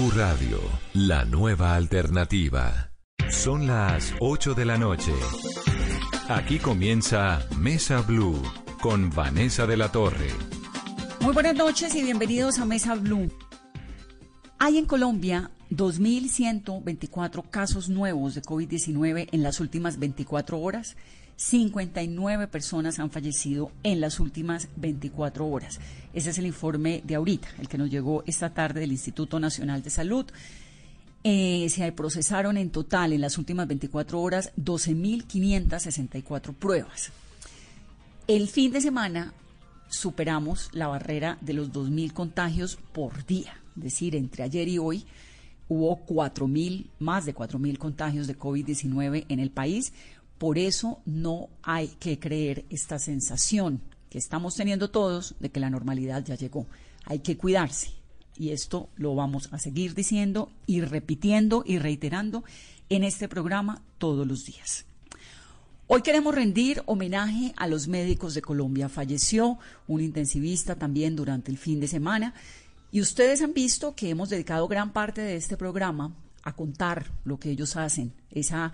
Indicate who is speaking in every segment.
Speaker 1: Blue Radio, la nueva alternativa. Son las 8 de la noche. Aquí comienza Mesa Blue con Vanessa de la Torre.
Speaker 2: Muy buenas noches y bienvenidos a Mesa Blue. Hay en Colombia 2.124 casos nuevos de COVID-19 en las últimas 24 horas. 59 personas han fallecido en las últimas 24 horas. Ese es el informe de ahorita, el que nos llegó esta tarde del Instituto Nacional de Salud. Eh, se procesaron en total en las últimas 24 horas 12.564 pruebas. El fin de semana superamos la barrera de los 2.000 contagios por día, es decir, entre ayer y hoy hubo 4.000, más de 4.000 contagios de COVID-19 en el país. Por eso no hay que creer esta sensación que estamos teniendo todos de que la normalidad ya llegó. Hay que cuidarse. Y esto lo vamos a seguir diciendo y repitiendo y reiterando en este programa todos los días. Hoy queremos rendir homenaje a los médicos de Colombia. Falleció un intensivista también durante el fin de semana y ustedes han visto que hemos dedicado gran parte de este programa a contar lo que ellos hacen, esa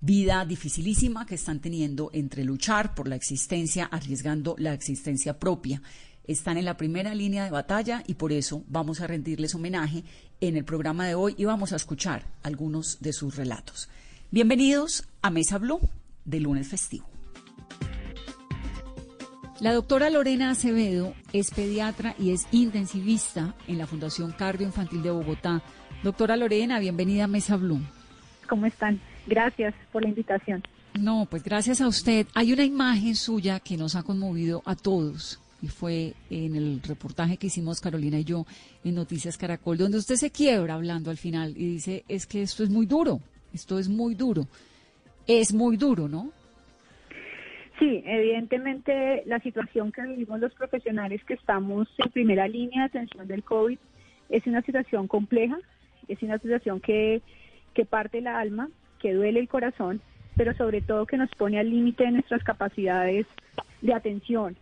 Speaker 2: vida dificilísima que están teniendo entre luchar por la existencia, arriesgando la existencia propia. Están en la primera línea de batalla y por eso vamos a rendirles homenaje en el programa de hoy y vamos a escuchar algunos de sus relatos. Bienvenidos a Mesa Blue de lunes festivo. La doctora Lorena Acevedo es pediatra y es intensivista en la Fundación Cardio Infantil de Bogotá. Doctora Lorena, bienvenida a Mesa Blue.
Speaker 3: ¿Cómo están? Gracias por la invitación.
Speaker 2: No, pues gracias a usted. Hay una imagen suya que nos ha conmovido a todos y fue en el reportaje que hicimos Carolina y yo en Noticias Caracol, donde usted se quiebra hablando al final y dice, es que esto es muy duro, esto es muy duro. Es muy duro, ¿no?
Speaker 3: Sí, evidentemente la situación que vivimos los profesionales que estamos en primera línea de atención del COVID es una situación compleja, es una situación que, que parte el alma, que duele el corazón, pero sobre todo que nos pone al límite de nuestras capacidades de atención.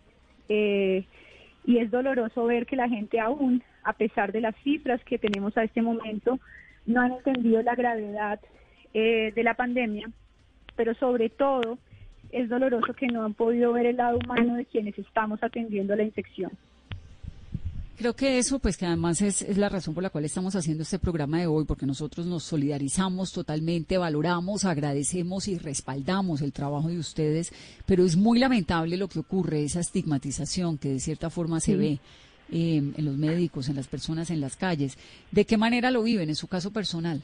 Speaker 3: Eh, y es doloroso ver que la gente aún, a pesar de las cifras que tenemos a este momento, no han entendido la gravedad eh, de la pandemia, pero sobre todo es doloroso que no han podido ver el lado humano de quienes estamos atendiendo la infección.
Speaker 2: Creo que eso, pues que además es, la razón por la cual estamos haciendo este programa de hoy, porque nosotros nos solidarizamos totalmente, valoramos, agradecemos y respaldamos el trabajo de ustedes, pero es muy lamentable lo que ocurre, esa estigmatización que de cierta forma se ve eh, en los médicos, en las personas en las calles. ¿De qué manera lo viven en su caso personal?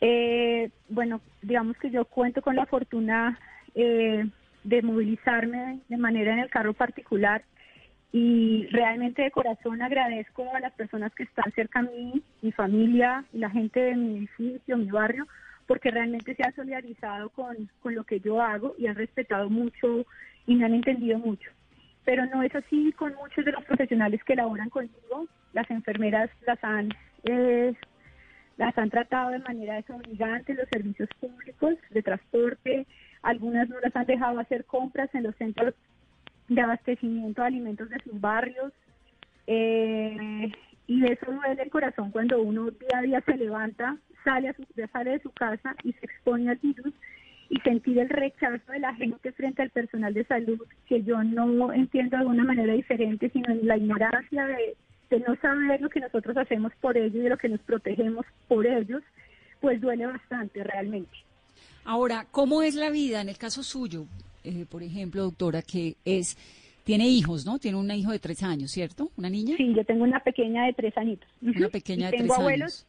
Speaker 3: Eh, bueno, digamos que yo cuento con la fortuna eh, de movilizarme de manera en el carro particular y realmente de corazón agradezco a las personas que están cerca a mí, mi familia y la gente de mi edificio, mi barrio, porque realmente se han solidarizado con, con lo que yo hago y han respetado mucho y me han entendido mucho. Pero no es así con muchos de los profesionales que laboran conmigo. Las enfermeras las han, eh, las han tratado de manera desobligante los servicios públicos de transporte. Algunas no las han dejado hacer compras en los centros de abastecimiento de alimentos de sus barrios. Eh, Y eso duele el corazón cuando uno día a día se levanta, sale, a su, sale de su casa y se expone al virus y sentir el rechazo de la gente frente al personal de salud, que yo no entiendo de una manera diferente, sino la ignorancia de, de no saber lo que nosotros hacemos por ellos y lo que nos protegemos por ellos, pues duele bastante realmente.
Speaker 2: Ahora, ¿cómo es la vida en el caso suyo, eh, por ejemplo, doctora, que es tiene hijos, ¿no? Tiene un hijo de tres años, ¿cierto? ¿Una niña?
Speaker 3: Sí, yo tengo una pequeña de tres añitos.
Speaker 2: Una pequeña de tres años.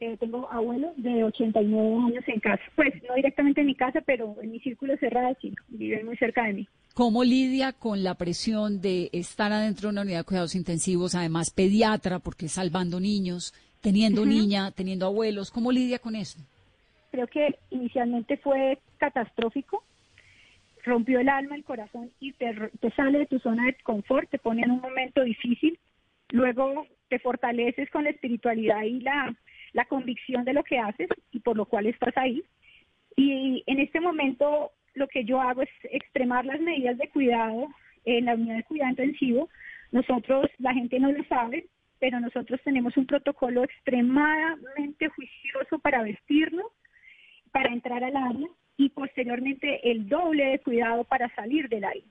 Speaker 3: Eh, tengo abuelos de 89 años en casa. Pues no directamente en mi casa, pero en mi círculo cerrado sí, viven muy cerca de mí.
Speaker 2: ¿Cómo lidia con la presión de estar adentro de una unidad de cuidados intensivos, además pediatra, porque salvando niños, teniendo niña, teniendo abuelos? ¿Cómo lidia con eso?
Speaker 3: Creo que inicialmente fue catastrófico, rompió el alma, el corazón y te, te sale de tu zona de confort, te pone en un momento difícil, luego te fortaleces con la espiritualidad y la la convicción de lo que haces y por lo cual estás ahí. Y en este momento lo que yo hago es extremar las medidas de cuidado en la unidad de cuidado intensivo. Nosotros, la gente no lo sabe, pero nosotros tenemos un protocolo extremadamente juicioso para vestirnos, para entrar al área y posteriormente el doble de cuidado para salir del área.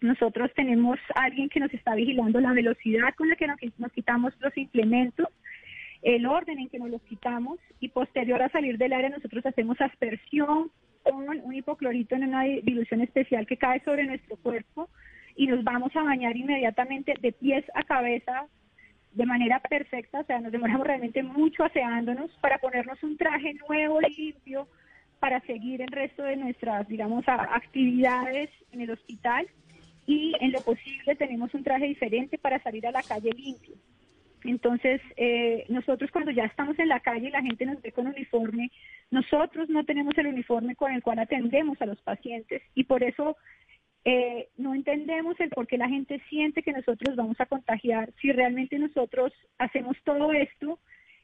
Speaker 3: Nosotros tenemos a alguien que nos está vigilando la velocidad con la que nos, nos quitamos los implementos, el orden en que nos los quitamos y posterior a salir del área nosotros hacemos aspersión con un hipoclorito en una dilución especial que cae sobre nuestro cuerpo y nos vamos a bañar inmediatamente de pies a cabeza de manera perfecta, o sea, nos demoramos realmente mucho aseándonos para ponernos un traje nuevo, limpio, para seguir el resto de nuestras, digamos, actividades en el hospital y en lo posible tenemos un traje diferente para salir a la calle limpio. Entonces, eh, nosotros cuando ya estamos en la calle y la gente nos ve con uniforme, nosotros no tenemos el uniforme con el cual atendemos a los pacientes y por eso eh, no entendemos el por qué la gente siente que nosotros vamos a contagiar. Si realmente nosotros hacemos todo esto,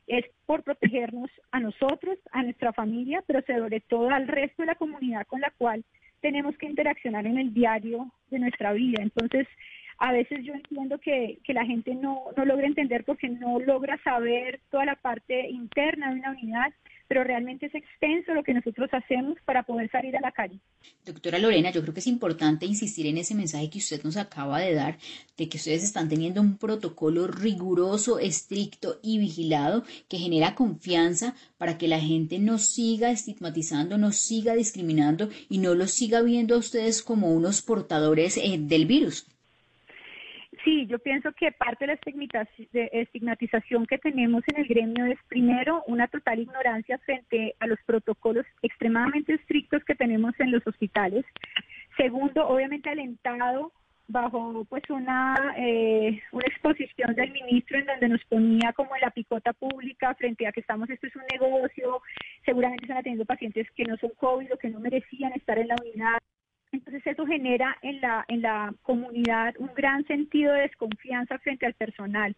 Speaker 3: es por protegernos a nosotros, a nuestra familia, pero sobre todo al resto de la comunidad con la cual tenemos que interaccionar en el diario de nuestra vida. Entonces, a veces yo entiendo que, que la gente no, no logra entender porque no logra saber toda la parte interna de una unidad, pero realmente es extenso lo que nosotros hacemos para poder salir a la calle.
Speaker 4: Doctora Lorena, yo creo que es importante insistir en ese mensaje que usted nos acaba de dar, de que ustedes están teniendo un protocolo riguroso, estricto y vigilado que genera confianza para que la gente no siga estigmatizando, no siga discriminando y no los siga viendo a ustedes como unos portadores eh, del virus.
Speaker 3: Sí, yo pienso que parte de la estigmatización que tenemos en el gremio es primero una total ignorancia frente a los protocolos extremadamente estrictos que tenemos en los hospitales. Segundo, obviamente alentado bajo pues una eh, una exposición del ministro en donde nos ponía como en la picota pública frente a que estamos esto es un negocio seguramente están atendiendo pacientes que no son covid o que no merecían estar en la unidad entonces eso genera en la, en la comunidad un gran sentido de desconfianza frente al personal.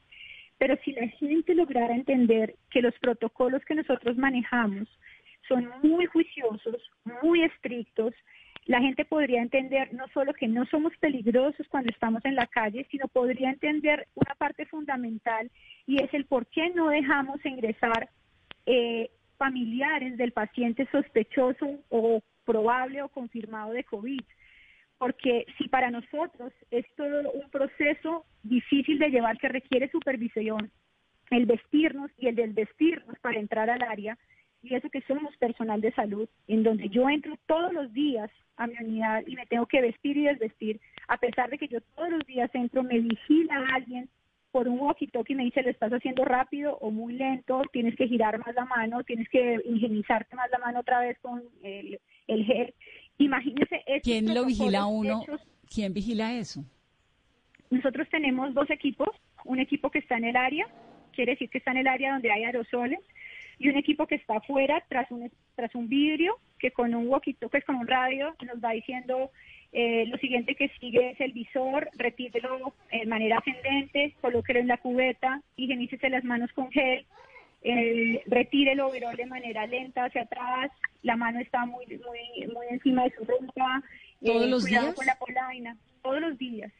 Speaker 3: Pero si la gente lograra entender que los protocolos que nosotros manejamos son muy juiciosos, muy estrictos, la gente podría entender no solo que no somos peligrosos cuando estamos en la calle, sino podría entender una parte fundamental y es el por qué no dejamos ingresar eh, familiares del paciente sospechoso o probable o confirmado de COVID. Porque si para nosotros es todo un proceso difícil de llevar que requiere supervisión, el vestirnos y el desvestirnos para entrar al área, y eso que somos personal de salud, en donde yo entro todos los días a mi unidad y me tengo que vestir y desvestir, a pesar de que yo todos los días entro, me vigila alguien por un walkie-talkie me dice, lo estás haciendo rápido o muy lento, tienes que girar más la mano, tienes que higienizarte más la mano otra vez con el, el gel. Imagínese
Speaker 2: ¿Quién lo vigila uno? ¿Quién vigila eso?
Speaker 3: Nosotros tenemos dos equipos, un equipo que está en el área, quiere decir que está en el área donde hay aerosoles, y un equipo que está afuera tras un, tras un vidrio que con un walkie-talkie, con un radio, nos va diciendo eh, lo siguiente que sigue es el visor, retírelo de manera ascendente, colóquelo en la cubeta, higienícese las manos con gel, eh, retire el overol de manera lenta hacia atrás, la mano está muy muy muy encima de su ropa,
Speaker 2: ¿Todos eh, los días?
Speaker 3: con la polaina. todos los días.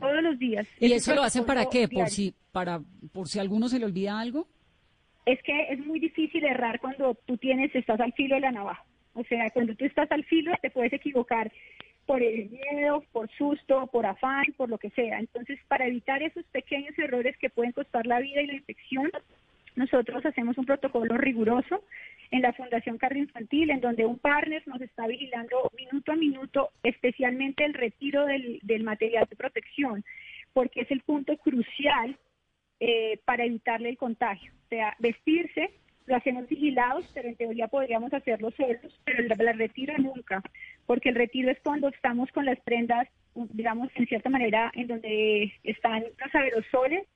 Speaker 3: Todos los días.
Speaker 2: ¿Y eso lo hacen para qué? ¿Por si, para, ¿Por si a alguno se le olvida algo?
Speaker 3: Es que es muy difícil errar cuando tú tienes, estás al filo de la navaja. O sea, cuando tú estás al filo te puedes equivocar por el miedo, por susto, por afán, por lo que sea. Entonces, para evitar esos pequeños errores que pueden costar la vida y la infección, nosotros hacemos un protocolo riguroso en la Fundación Cardio Infantil, en donde un partner nos está vigilando minuto a minuto, especialmente el retiro del, material de protección, porque es el punto crucial eh, para evitarle el contagio. Vestirse, lo hacemos vigilados, pero en teoría podríamos hacerlo solos, pero el, retiro nunca, porque el retiro es cuando estamos con las prendas, digamos, en cierta manera, en donde están los aerosoles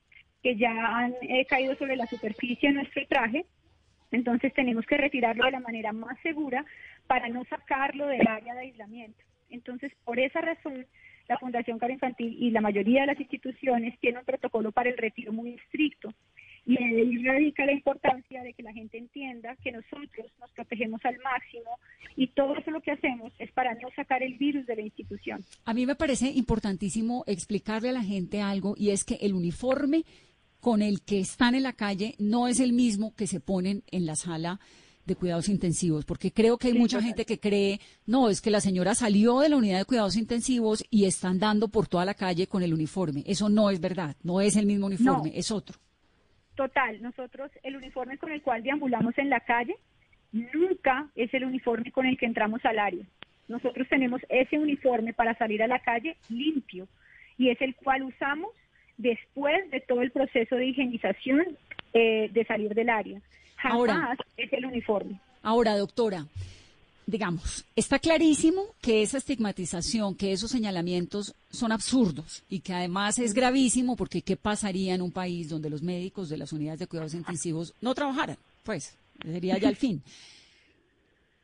Speaker 3: que ya han eh, caído sobre la superficie de nuestro traje. Entonces tenemos que retirarlo de la manera más segura para no sacarlo del área de aislamiento. Entonces, por esa razón, la Fundación Caro Infantil y la mayoría de las instituciones tienen un protocolo para el retiro muy estricto. Y ahí radica la importancia de que la gente entienda que nosotros nos protegemos al máximo y todo eso lo que hacemos es para no sacar el virus de la institución.
Speaker 2: A mí me parece importantísimo explicarle a la gente algo y es que el uniforme con el que están en la calle no es el mismo que se ponen en la sala de cuidados intensivos, porque creo que hay mucha gente que cree, no, es que la señora salió de la unidad de cuidados intensivos y está andando por toda la calle con el uniforme. Eso no es verdad, no es el mismo uniforme, es otro.
Speaker 3: Total, nosotros el uniforme con el cual deambulamos en la calle nunca es el uniforme con el que entramos al área. Nosotros tenemos ese uniforme para salir a la calle limpio y es el cual usamos después de todo el proceso de higienización eh, de salir del área. Jamás ahora, es el uniforme.
Speaker 2: Ahora, doctora, digamos, está clarísimo que esa estigmatización, que esos señalamientos son absurdos y que además es gravísimo porque ¿qué pasaría en un país donde los médicos de las unidades de cuidados intensivos no trabajaran? Pues sería ya el fin.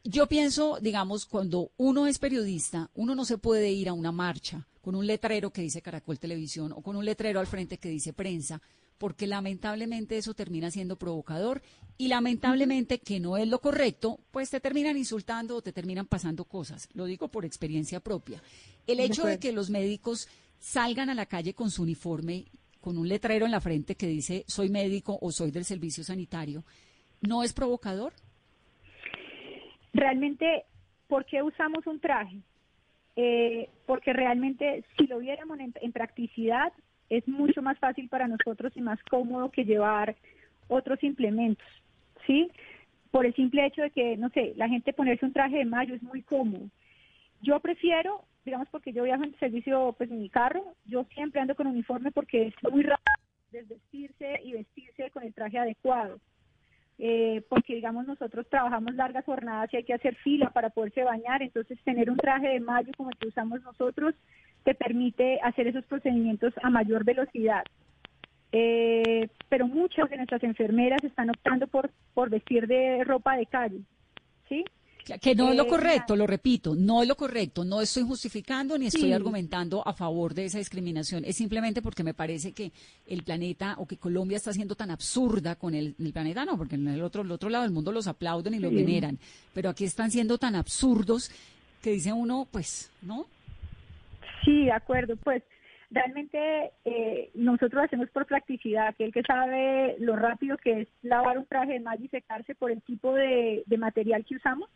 Speaker 2: Yo pienso, digamos, cuando uno es periodista, uno no se puede ir a una marcha con un letrero que dice Caracol Televisión o con un letrero al frente que dice prensa, porque lamentablemente eso termina siendo provocador y lamentablemente que no es lo correcto, pues te terminan insultando o te terminan pasando cosas. Lo digo por experiencia propia. El hecho de que los médicos salgan a la calle con su uniforme, con un letrero en la frente que dice soy médico o soy del servicio sanitario, ¿no es provocador?
Speaker 3: Realmente, ¿por qué usamos un traje? Eh, porque realmente si lo viéramos en, practicidad es mucho más fácil para nosotros y más cómodo que llevar otros implementos, ¿sí? Por el simple hecho de que, no sé, la gente ponerse un traje de mayo es muy cómodo. Yo prefiero, digamos, porque yo viajo en servicio, pues en mi carro, yo siempre ando con uniforme porque es muy rápido desvestirse y vestirse con el traje adecuado. Eh, porque digamos nosotros trabajamos largas jornadas y hay que hacer fila para poderse bañar, entonces tener un traje de mayo como el que usamos nosotros te permite hacer esos procedimientos a mayor velocidad. Eh, pero muchas de nuestras enfermeras están optando por, por vestir de ropa de calle, ¿sí?
Speaker 2: Que no es lo eh, correcto, lo repito, no es lo correcto. No estoy justificando ni estoy argumentando a favor de esa discriminación. Es simplemente porque me parece que el planeta o que Colombia está siendo tan absurda con el, planeta, no, porque en el otro, el otro lado del mundo los aplauden y los veneran. Pero aquí están siendo tan absurdos que dice uno, pues, ¿no?
Speaker 3: Sí, de acuerdo. Pues realmente eh, nosotros hacemos por practicidad, que el que sabe lo rápido que es lavar un traje de malla y secarse por el tipo de material que usamos,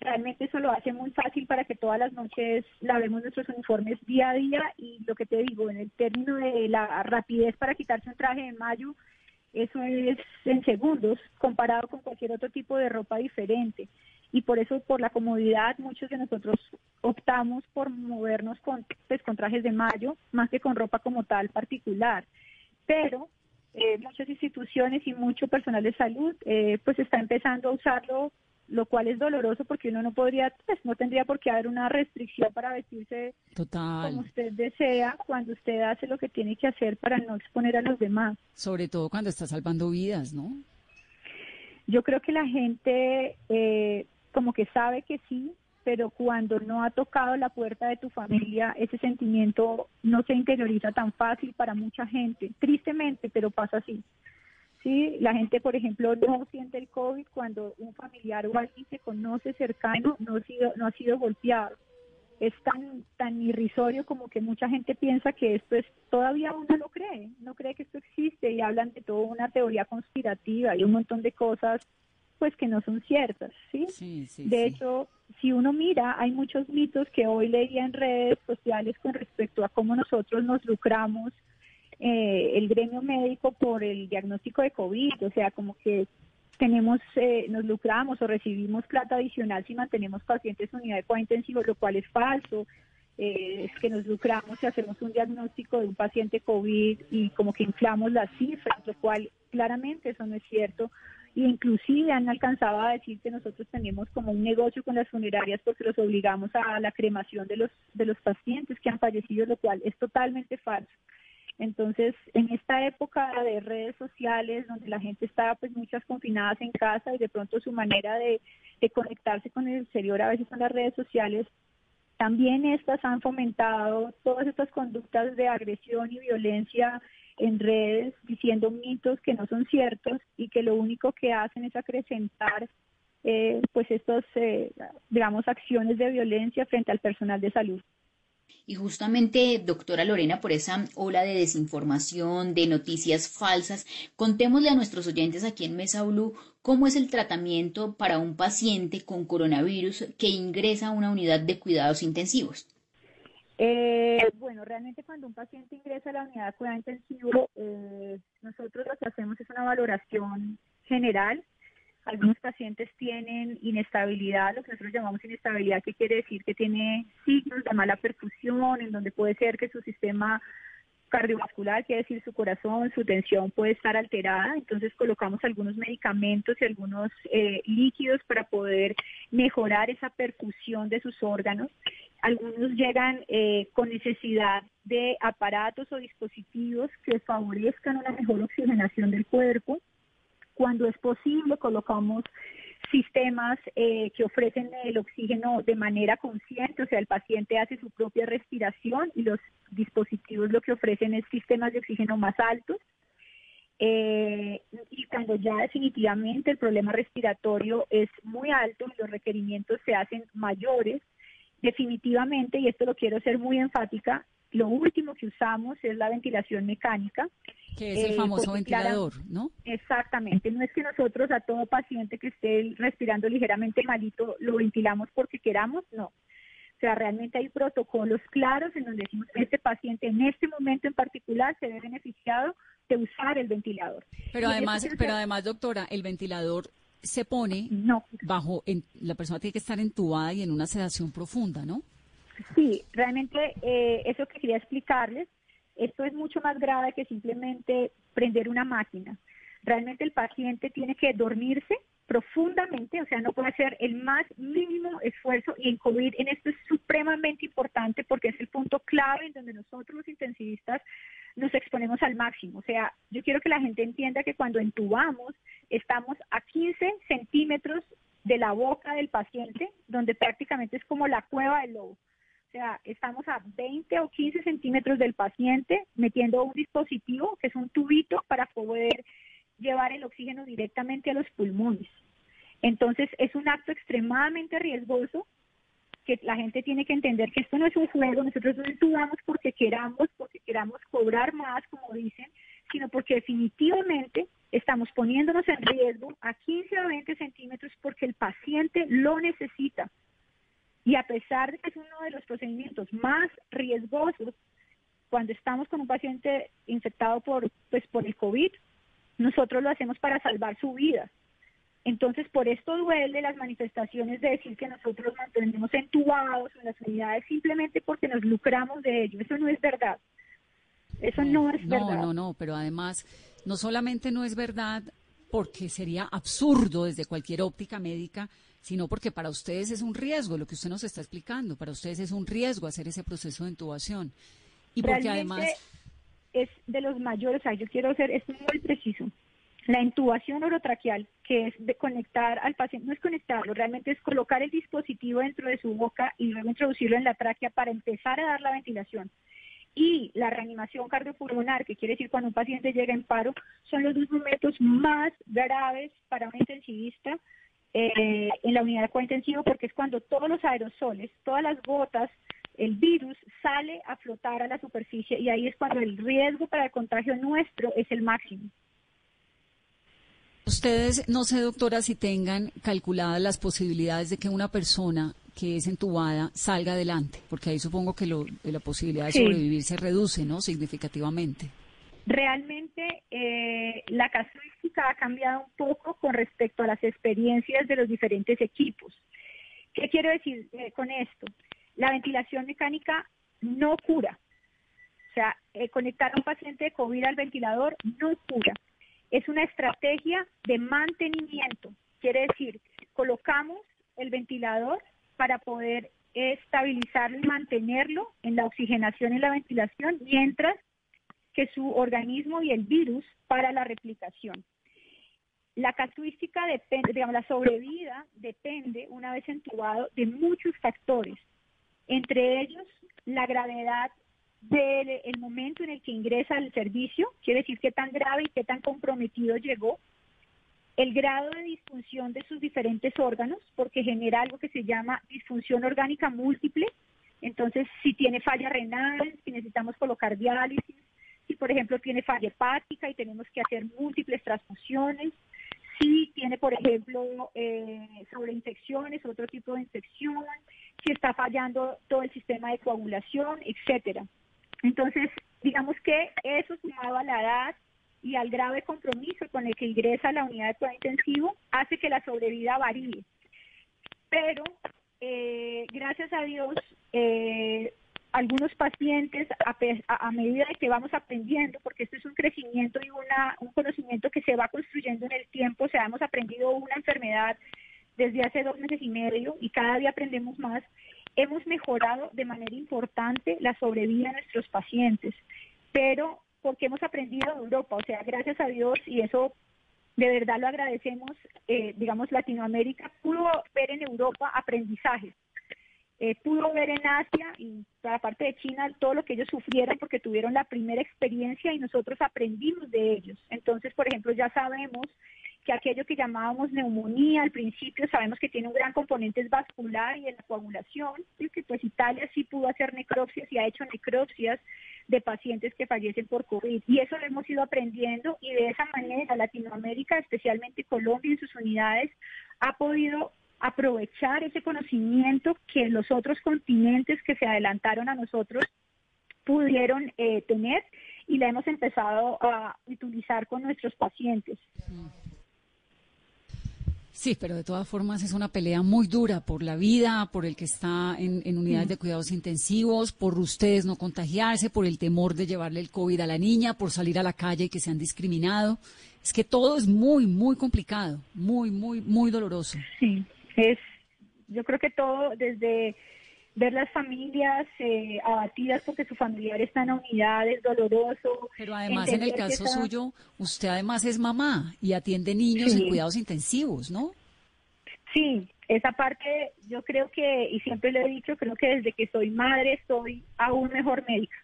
Speaker 3: Realmente eso lo hace muy fácil para que todas las noches lavemos nuestros uniformes día a día y lo que te digo, en el término de la rapidez para quitarse un traje de mayo, eso es en segundos comparado con cualquier otro tipo de ropa diferente. Y por eso, por la comodidad, muchos de nosotros optamos por movernos con, pues, con trajes de mayo más que con ropa como tal particular. Pero eh, muchas instituciones y mucho personal de salud eh, pues está empezando a usarlo lo cual es doloroso porque uno no podría, pues no tendría por qué haber una restricción para vestirse como usted desea cuando usted hace lo que tiene que hacer para no exponer a los demás.
Speaker 2: Sobre todo cuando está salvando vidas, ¿no?
Speaker 3: Yo creo que la gente eh, como que sabe que sí, pero cuando no ha tocado la puerta de tu familia, ese sentimiento no se interioriza tan fácil para mucha gente. Tristemente, pero pasa así. Sí, la gente, por ejemplo, no siente el COVID cuando un familiar o alguien se conoce cercano no ha sido, no ha sido golpeado. es tan tan irrisorio como que mucha gente piensa que esto es todavía uno lo cree, no cree que esto existe y hablan de toda una teoría conspirativa y un montón de cosas pues que no son ciertas, ¿sí? de hecho, si uno mira, hay muchos mitos que hoy leía en redes sociales con respecto a cómo nosotros nos lucramos eh, el gremio médico por el diagnóstico de COVID, o sea, como que tenemos, eh, nos lucramos o recibimos plata adicional si mantenemos pacientes en unidad de cuidado intensivo, lo cual es falso. Eh, es que nos lucramos si hacemos un diagnóstico de un paciente COVID y como que inflamos las cifras, lo cual claramente eso no es cierto. Y inclusive han alcanzado a decir que nosotros tenemos como un negocio con las funerarias porque los obligamos a la cremación de los, de los pacientes que han fallecido, lo cual es totalmente falso. Entonces, en esta época de redes sociales, donde la gente está pues muchas confinadas en casa y de pronto su manera de, conectarse con el exterior a veces son las redes sociales, también estas han fomentado todas estas conductas de agresión y violencia en redes diciendo mitos que no son ciertos y que lo único que hacen es acrecentar eh, pues estos eh, digamos acciones de violencia frente al personal de salud.
Speaker 4: Y justamente, doctora Lorena, por esa ola de desinformación, de noticias falsas, contémosle a nuestros oyentes aquí en Mesa Blue cómo es el tratamiento para un paciente con coronavirus que ingresa a una unidad de cuidados intensivos.
Speaker 3: Eh, bueno, realmente cuando un paciente ingresa a la unidad de cuidado intensivo, eh, nosotros lo que hacemos es una valoración general algunos pacientes tienen inestabilidad, lo que nosotros llamamos inestabilidad, que quiere decir que tiene signos de mala perfusión, en donde puede ser que su sistema cardiovascular, quiere decir su corazón, su tensión puede estar alterada, entonces colocamos algunos medicamentos y algunos eh, líquidos para poder mejorar esa perfusión de sus órganos. Algunos llegan eh, con necesidad de aparatos o dispositivos que favorezcan una mejor oxigenación del cuerpo. Cuando es posible, colocamos sistemas eh, que ofrecen el oxígeno de manera consciente, o sea, el paciente hace su propia respiración y los dispositivos lo que ofrecen es sistemas de oxígeno más altos. Eh, y cuando ya definitivamente el problema respiratorio es muy alto y los requerimientos se hacen mayores, definitivamente, y esto lo quiero ser muy enfática, lo último que usamos es la ventilación mecánica.
Speaker 2: Que es el eh, famoso ventilador, ¿no?
Speaker 3: Exactamente. No es que nosotros a todo paciente que esté respirando ligeramente malito lo ventilamos porque queramos, no. O sea, realmente hay protocolos claros en donde decimos este paciente en este momento en particular se ve beneficiado de usar el ventilador.
Speaker 2: Pero además, pero además, doctora, el ventilador se pone no. bajo, en, la persona tiene que estar entubada y en una sedación profunda, ¿no?
Speaker 3: Sí, realmente eh, eso que quería explicarles, esto es mucho más grave que simplemente prender una máquina. Realmente el paciente tiene que dormirse profundamente, o sea, no puede hacer el más mínimo esfuerzo y en COVID en esto es supremamente importante porque es el punto clave en donde nosotros los intensivistas nos exponemos al máximo. O sea, yo quiero que la gente entienda que cuando entubamos estamos a 15 centímetros de la boca del paciente, donde prácticamente es como la cueva del lobo. Sea, estamos a 20 o 15 centímetros del paciente metiendo un dispositivo que es un tubito para poder llevar el oxígeno directamente a los pulmones. Entonces, es un acto extremadamente riesgoso que la gente tiene que entender que esto no es un juego, nosotros no entubamos porque queramos, porque queramos cobrar más, como dicen, sino porque definitivamente estamos poniéndonos en riesgo a 15 o 20 centímetros porque el paciente lo necesita. Y a pesar de que es uno de los procedimientos más riesgosos cuando estamos con un paciente infectado por, pues, por el COVID, nosotros lo hacemos para salvar su vida. Entonces, por esto duele las manifestaciones de decir que nosotros mantenemos entubados en las unidades simplemente porque nos lucramos de ello. Eso no es verdad. Eso no, es verdad.
Speaker 2: No, no, no, pero además, no solamente no es verdad porque sería absurdo desde cualquier óptica médica, sino porque para ustedes es un riesgo, lo que usted nos está explicando, para ustedes es un riesgo hacer ese proceso de intubación. Y porque además...
Speaker 3: Es de los mayores, o sea, yo quiero ser, esto muy preciso. La intubación orotraqueal, que es de conectar al paciente, no es conectarlo, realmente es colocar el dispositivo dentro de su boca y luego introducirlo en la tráquea para empezar a dar la ventilación. Y la reanimación cardiopulmonar, que quiere decir cuando un paciente llega en paro, son los dos momentos más graves para un intensivista eh, en la unidad de cuidado intensivo porque es cuando todos los aerosoles, todas las gotas, el virus sale a flotar a la superficie y ahí es cuando el riesgo para el contagio nuestro es el máximo.
Speaker 2: Ustedes, no sé, doctora, si tengan calculadas las posibilidades de que una persona que es entubada salga adelante, porque ahí supongo que lo, la posibilidad de sobrevivir se reduce, ¿no? Significativamente.
Speaker 3: Realmente eh, la casuística ha cambiado un poco con respecto a las experiencias de los diferentes equipos. ¿Qué quiero decir eh, con esto? La ventilación mecánica no cura. O sea, eh, conectar a un paciente de COVID al ventilador no cura. Es una estrategia de mantenimiento. Quiere decir, colocamos el ventilador para poder estabilizarlo y mantenerlo en la oxigenación y la ventilación mientras que su organismo y el virus para la replicación. La casuística depende, digamos, la sobrevida depende, una vez entubado, de muchos factores, entre ellos la gravedad del momento en el que ingresa al servicio, quiere decir qué tan grave y qué tan comprometido llegó, el grado de disfunción de sus diferentes órganos, porque genera algo que se llama disfunción orgánica múltiple, entonces si tiene falla renal, si necesitamos colocar diálisis, si por ejemplo tiene falla hepática y tenemos que hacer múltiples transfusiones, si tiene por ejemplo eh, sobreinfecciones, otro tipo de infección, si está fallando todo el sistema de coagulación, etcétera. Entonces, digamos que eso sumado a la edad y al grave compromiso con el que ingresa a la unidad de cuidado intensivo hace que la sobrevida varíe. Pero, eh, gracias a Dios, eh, algunos pacientes, a, medida de que vamos aprendiendo, porque esto es un crecimiento y un conocimiento que se va construyendo en el tiempo, o sea, hemos aprendido una enfermedad desde hace dos meses y medio y cada día aprendemos más, hemos mejorado de manera importante la sobrevida de nuestros pacientes, pero porque hemos aprendido en Europa, o sea, gracias a Dios y eso de verdad lo agradecemos, eh, digamos, Latinoamérica pudo ver en Europa aprendizajes eh, pudo ver en Asia y la parte de China todo lo que ellos sufrieron porque tuvieron la primera experiencia y nosotros aprendimos de ellos. Entonces, por ejemplo, ya sabemos que aquello que llamábamos neumonía al principio sabemos que tiene un gran componente vascular y de la coagulación, y que pues Italia sí pudo hacer necropsias y ha hecho necropsias de pacientes que fallecen por COVID. Y eso lo hemos ido aprendiendo y de esa manera Latinoamérica, especialmente Colombia en sus unidades, ha podido aprovechar ese conocimiento que los otros continentes que se adelantaron a nosotros pudieron eh, tener y la hemos empezado a utilizar con nuestros pacientes.
Speaker 2: Sí, pero de todas formas es una pelea muy dura por la vida, por el que está en, unidades de cuidados intensivos, por ustedes no contagiarse, por el temor de llevarle el COVID a la niña, por salir a la calle y que sean discriminado. Es que todo es muy, muy complicado, muy, muy, muy doloroso.
Speaker 3: Sí es, yo creo que todo desde ver las familias eh, abatidas porque su familiar está en unidad es doloroso.
Speaker 2: Pero además en el caso suyo, usted además es mamá y atiende niños en cuidados intensivos, ¿no?
Speaker 3: Sí, esa parte yo creo que, y siempre lo he dicho, creo que desde que soy madre soy aún mejor médica,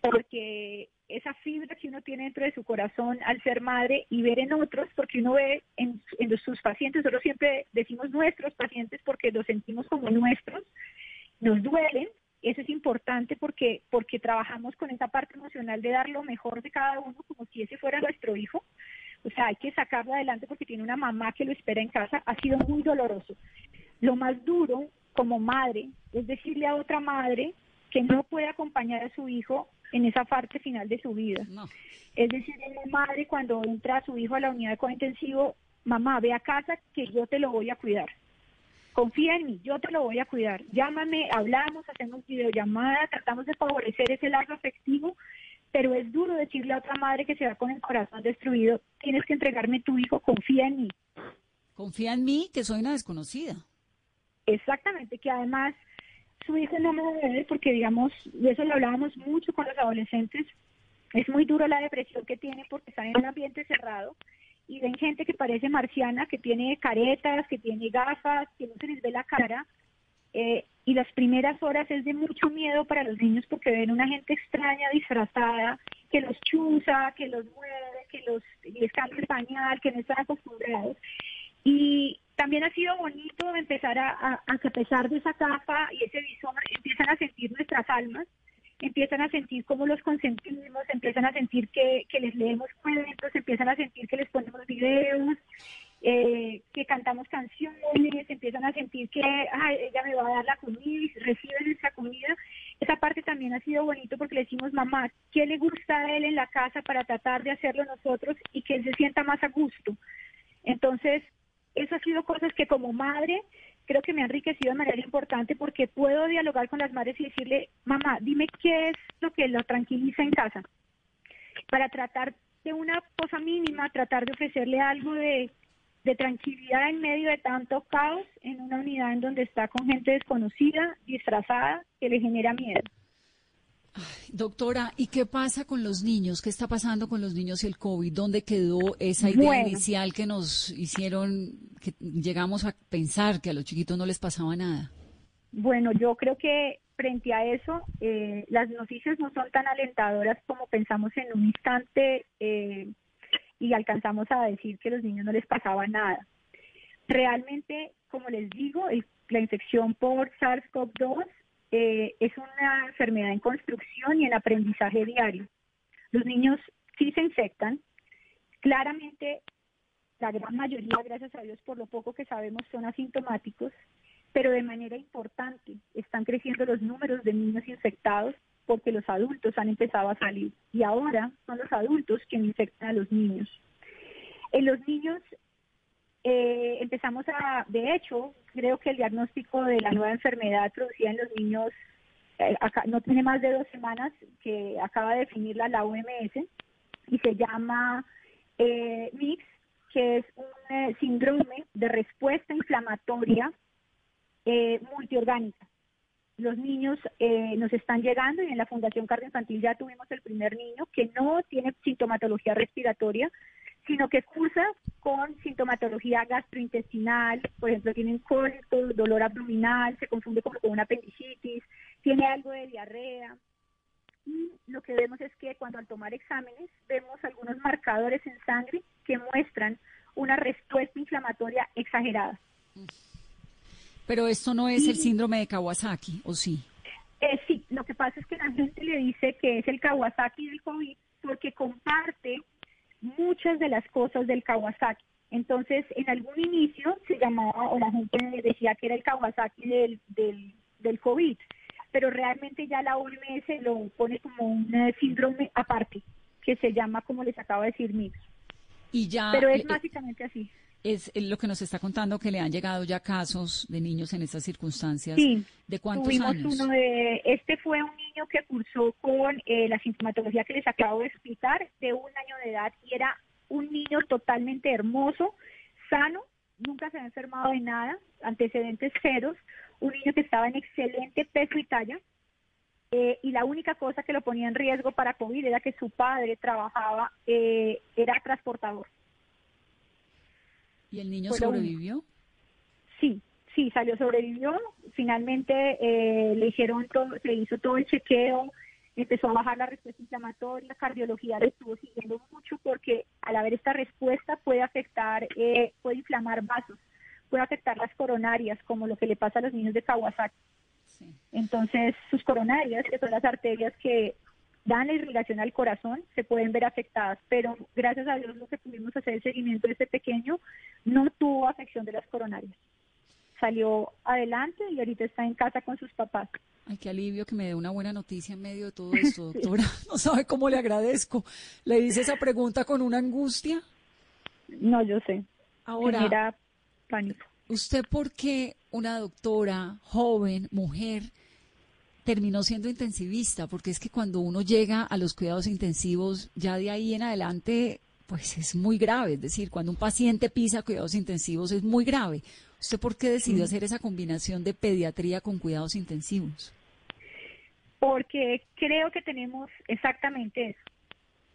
Speaker 3: porque esa fibra que uno tiene dentro de su corazón al ser madre y ver en otros, porque uno ve en, sus pacientes, nosotros siempre decimos nuestros pacientes porque los sentimos como nuestros, nos duelen, eso es importante porque, porque trabajamos con esa parte emocional de dar lo mejor de cada uno como si ese fuera nuestro hijo. O sea, hay que sacarlo adelante porque tiene una mamá que lo espera en casa. Ha sido muy doloroso. Lo más duro como madre es decirle a otra madre que no puede acompañar a su hijo en esa parte final de su vida. Es decir, la madre cuando entra a su hijo a la unidad de cuidado intensivo, mamá, ve a casa que yo te lo voy a cuidar. Confía en mí, yo te lo voy a cuidar. Llámame, hablamos, hacemos videollamada, tratamos de favorecer ese lazo afectivo, pero es duro decirle a otra madre que se va con el corazón destruido, tienes que entregarme tu hijo, confía en mí.
Speaker 2: Confía en mí, que soy una desconocida.
Speaker 3: Exactamente, que además su hijo no me debe porque, digamos, y eso lo hablábamos mucho con los adolescentes, es muy duro la depresión que tiene porque están en un ambiente cerrado y ven gente que parece marciana, que tiene caretas, que tiene gafas, que no se les ve la cara. Eh, y las primeras horas es de mucho miedo para los niños porque ven una gente extraña disfrazada que los chuza, que los mueve, que los les cambia el pañal, que no están acostumbrados. Y, también ha sido bonito empezar a, que a pesar de esa capa y ese visor empiezan a sentir nuestras almas, empiezan a sentir cómo los consentimos, empiezan a sentir que, que les leemos cuentos, empiezan a sentir que les ponemos videos, eh, que cantamos canciones, empiezan a sentir que ella me va a dar la comida y reciben esa comida. Esa parte también ha sido bonito porque le decimos, mamá, ¿qué le gusta a él en la casa para tratar de hacerlo nosotros y que él se sienta más a gusto? Entonces, eso ha sido cosas que como madre creo que me ha enriquecido de manera importante porque puedo dialogar con las madres y decirle, mamá, dime qué es lo que lo tranquiliza en casa. Para tratar de una cosa mínima, tratar de ofrecerle algo de, de tranquilidad en medio de tanto caos en una unidad en donde está con gente desconocida, disfrazada, que le genera miedo.
Speaker 2: Doctora, ¿y qué pasa con los niños? ¿Qué está pasando con los niños y el COVID? ¿Dónde quedó esa idea inicial que nos hicieron, que llegamos a pensar que a los chiquitos no les pasaba nada?
Speaker 3: Bueno, yo creo que frente a eso, eh, las noticias no son tan alentadoras como pensamos en un instante. Eh, y alcanzamos a decir que a los niños no les pasaba nada. Realmente, como les digo, la infección por SARS-CoV-2 eh, es una enfermedad en construcción y en aprendizaje diario. Los niños sí se infectan. Claramente, la gran mayoría, gracias a Dios, por lo poco que sabemos, son asintomáticos, pero de manera importante están creciendo los números de niños infectados porque los adultos han empezado a salir y ahora son los adultos quienes infectan a los niños. En los niños eh, empezamos a, de hecho, creo que el diagnóstico de la nueva enfermedad producida en los niños eh, acá, no tiene más de dos semanas que acaba de definirla la OMS y se llama eh, MIX, que es un eh, síndrome de respuesta inflamatoria multiorgánica. Los niños eh, nos están llegando y en la Fundación Cardioinfantil ya tuvimos el primer niño que no tiene sintomatología respiratoria, sino que cursa con sintomatología gastrointestinal, por ejemplo, tienen cólico, dolor abdominal, se confunde como con una apendicitis, tiene algo de diarrea. Y lo que vemos es que cuando al tomar exámenes vemos algunos marcadores en sangre que muestran una respuesta inflamatoria exagerada.
Speaker 2: Pero esto no es el síndrome de Kawasaki, ¿o sí?
Speaker 3: Eh, sí, lo que pasa es que la gente le dice que es el Kawasaki del COVID porque comparte muchas de las cosas del Kawasaki. Entonces, en algún inicio se llamaba, o la gente decía que era el Kawasaki del, del, del COVID, pero realmente ya la OMS lo pone como un eh, síndrome aparte, que se llama, como les acabo de decir, MIX.
Speaker 2: Y ya,
Speaker 3: pero es básicamente así
Speaker 2: es lo que nos está contando que le han llegado ya casos de niños en estas circunstancias.
Speaker 3: Sí.
Speaker 2: ¿De cuántos
Speaker 3: tuvimos
Speaker 2: años?
Speaker 3: uno de, este fue un niño que cursó con eh, la sintomatología que les acabo de explicar, de un año de edad, y era un niño totalmente hermoso, sano, nunca se había enfermado de nada, antecedentes ceros, un niño que estaba en excelente peso y talla, eh, y la única cosa que lo ponía en riesgo para COVID era que su padre trabajaba, eh, era transportador.
Speaker 2: ¿Y el niño sobrevivió?
Speaker 3: Sí, sí, salió, sobrevivió. Finalmente eh, le hicieron todo, se hizo todo el chequeo, empezó a bajar la respuesta inflamatoria, la cardiología le estuvo siguiendo mucho porque al haber esta respuesta puede afectar, eh, puede inflamar vasos, puede afectar las coronarias, como lo que le pasa a los niños de Kawasaki. Entonces, sus coronarias, que son las arterias que dan la irrigación al corazón, se pueden ver afectadas, pero gracias a Dios lo que pudimos hacer el seguimiento de este pequeño no tuvo afección de las coronarias. Salió adelante y ahorita está en casa con sus papás.
Speaker 2: Ay, qué alivio que me dé una buena noticia en medio de todo esto, doctora. No sabe cómo le agradezco. ¿Le hice esa pregunta con una angustia?
Speaker 3: No, yo sé.
Speaker 2: Ahora,
Speaker 3: Genera pánico.
Speaker 2: ¿usted por qué una doctora, joven, mujer, terminó siendo intensivista, porque es que cuando uno llega a los cuidados intensivos, ya de ahí en adelante, pues es muy grave. Es decir, cuando un paciente pisa cuidados intensivos es muy grave. ¿Usted por qué decidió hacer esa combinación de pediatría con cuidados intensivos?
Speaker 3: Porque creo que tenemos exactamente eso,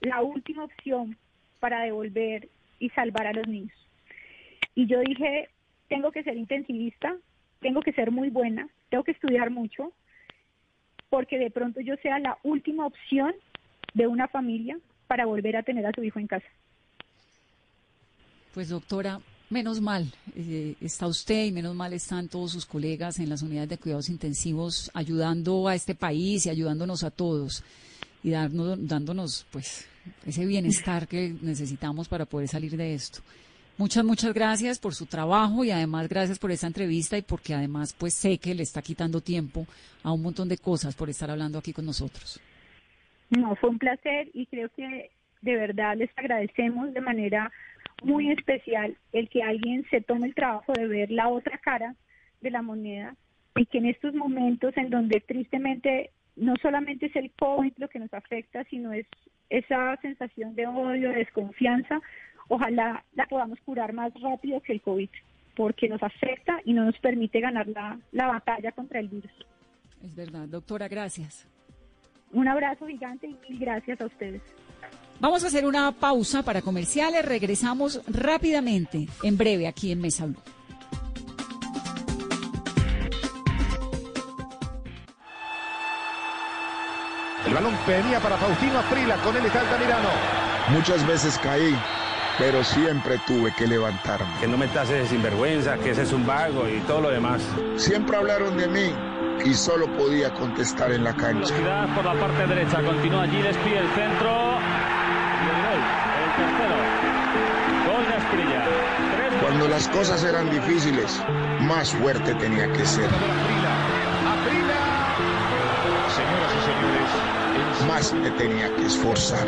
Speaker 3: la última opción para devolver y salvar a los niños. Y yo dije, tengo que ser intensivista, tengo que ser muy buena, tengo que estudiar mucho, porque de pronto yo sea la última opción de una familia para volver a tener a su hijo en casa.
Speaker 2: Pues doctora, Menos mal eh, está usted y menos mal están todos sus colegas en las unidades de cuidados intensivos ayudando a este país y ayudándonos a todos y darnos, dándonos pues ese bienestar que necesitamos para poder salir de esto. Muchas, muchas gracias por su trabajo y además gracias por esta entrevista y porque además pues sé que le está quitando tiempo a un montón de cosas por estar hablando aquí con nosotros.
Speaker 3: No, fue un placer y creo que de verdad les agradecemos de manera muy especial el que alguien se tome el trabajo de ver la otra cara de la moneda y que en estos momentos en donde tristemente no solamente es el COVID lo que nos afecta, sino es esa sensación de odio, de desconfianza, ojalá la podamos curar más rápido que el COVID, porque nos afecta y no nos permite ganar la, la batalla contra el virus.
Speaker 2: Es verdad, doctora, gracias.
Speaker 3: Un abrazo gigante y mil gracias a ustedes.
Speaker 2: Vamos a hacer una pausa para comerciales. Regresamos rápidamente, en breve, aquí en Mesa Blue.
Speaker 5: El balón venía para Faustino Aprila, con él está Altamirano.
Speaker 6: Muchas veces caí, pero siempre tuve que levantarme.
Speaker 7: Que no me tases de sinvergüenza, que ese es un vago y todo lo demás.
Speaker 6: Siempre hablaron de mí y solo podía contestar en la cancha.
Speaker 8: Velocidad por la parte derecha, continúa allí, despide el centro. Y el gol, el tercero. Gol de Asprilla. Tres
Speaker 6: Cuando las cosas eran difíciles, más fuerte tenía que ser.
Speaker 5: Aprila, Aprila. Señoras y señores, el
Speaker 6: Más me tenía que esforzar.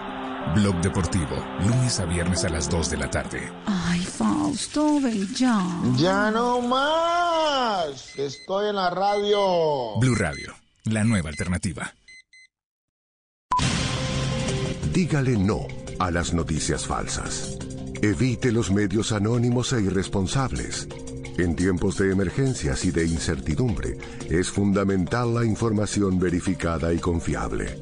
Speaker 1: Blog Deportivo, lunes a viernes a las 2 de la tarde.
Speaker 2: Ay, Fausto, ven ya.
Speaker 6: Ya no más. Estoy en la radio.
Speaker 1: Blue Radio, la nueva alternativa.
Speaker 9: Dígale no a las noticias falsas. Evite los medios anónimos e irresponsables. En tiempos de emergencias y de incertidumbre, es fundamental la información verificada y confiable.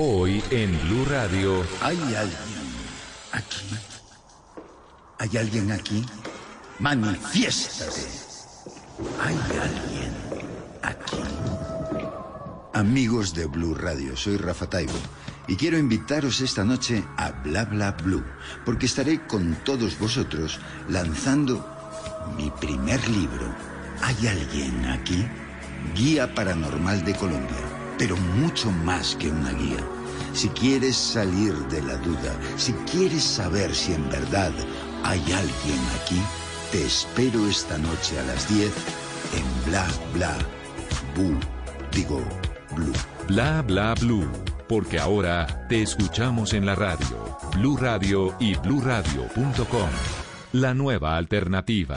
Speaker 1: Hoy en Blue Radio,
Speaker 10: ¿Hay alguien aquí? ¿Hay alguien aquí? Manifiéstate. ¿Hay alguien aquí? Amigos de Blue Radio, soy Rafa Taibo y quiero invitaros esta noche a Bla Bla Blue, porque estaré con todos vosotros lanzando mi primer libro. ¿Hay alguien aquí? Guía Paranormal de Colombia, pero mucho más que una guía. Si quieres salir de la duda, si quieres saber si en verdad hay alguien aquí, te espero esta noche a las 10 en Bla Bla Blue. Digo, Blue.
Speaker 1: Bla Bla Blue, porque ahora te escuchamos en la radio, Blue Radio y bluradio.com. La nueva alternativa.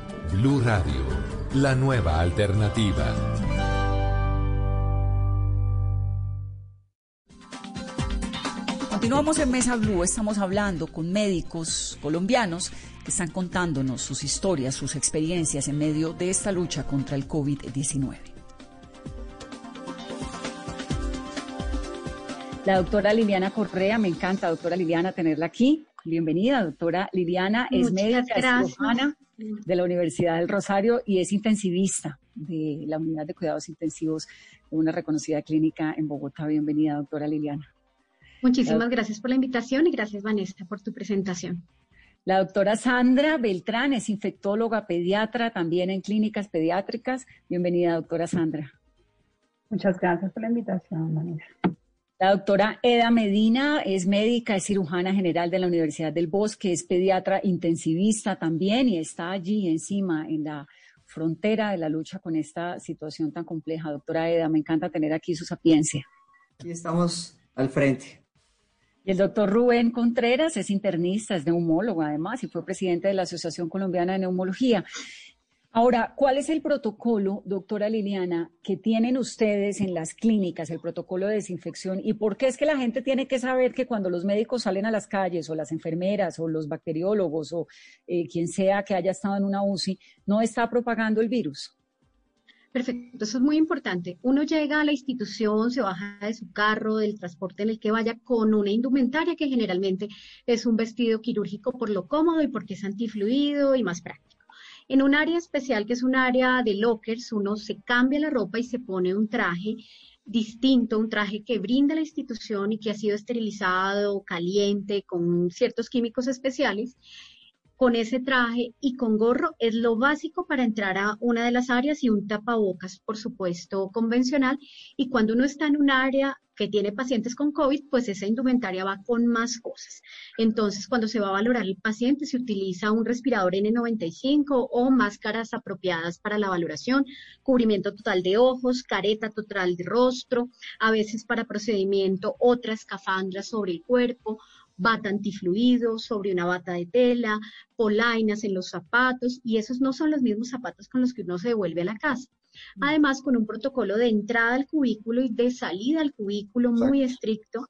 Speaker 1: Blue Radio, la nueva alternativa.
Speaker 2: Continuamos en Mesa Blue, estamos hablando con médicos colombianos que están contándonos sus historias, sus experiencias en medio de esta lucha contra el COVID-19. La doctora Liliana Correa, me encanta, doctora Liliana, tenerla aquí. Bienvenida, doctora Liliana, es médica cirujana de la Universidad del Rosario y es intensivista de la unidad de cuidados intensivos de una reconocida clínica en Bogotá. Bienvenida, doctora Liliana.
Speaker 11: Muchísimas gracias por la invitación y gracias, Vanessa, por tu presentación.
Speaker 2: La doctora Sandra Beltrán es infectóloga pediatra también en clínicas pediátricas. Bienvenida, doctora Sandra.
Speaker 12: Muchas gracias por la invitación, Vanessa.
Speaker 2: La doctora Eda Medina es médica, es cirujana general de la Universidad del Bosque, es pediatra intensivista también y está allí encima en la frontera de la lucha con esta situación tan compleja. Doctora Eda, me encanta tener aquí su sapiencia.
Speaker 13: Aquí estamos al frente.
Speaker 2: Y el doctor Rubén Contreras es internista, es neumólogo además y fue presidente de la Asociación Colombiana de Neumología. Ahora, ¿cuál es el protocolo, doctora Liliana, que tienen ustedes en las clínicas, el protocolo de desinfección? ¿Y por qué es que la gente tiene que saber que cuando los médicos salen a las calles o las enfermeras o los bacteriólogos o eh, quien sea que haya estado en una UCI, no está propagando el virus?
Speaker 11: Perfecto, eso es muy importante. Uno llega a la institución, se baja de su carro, del transporte en el que vaya, con una indumentaria que generalmente es un vestido quirúrgico por lo cómodo y porque es antifluido y más práctico. En un área especial que es un área de lockers, uno se cambia la ropa y se pone un traje distinto, un traje que brinda la institución y que ha sido esterilizado, caliente, con ciertos químicos especiales con ese traje y con gorro es lo básico para entrar a una de las áreas y un tapabocas, por supuesto, convencional. Y cuando uno está en un área que tiene pacientes con COVID, pues esa indumentaria va con más cosas. Entonces, cuando se va a valorar el paciente, se utiliza un respirador N95 o máscaras apropiadas para la valoración, cubrimiento total de ojos, careta total de rostro, a veces para procedimiento otra escafandra sobre el cuerpo, bata antifluido sobre una bata de tela, polainas en los zapatos, y esos no son los mismos zapatos con los que uno se devuelve a la casa. Mm. Además, con un protocolo de entrada al cubículo y de salida al cubículo muy estricto,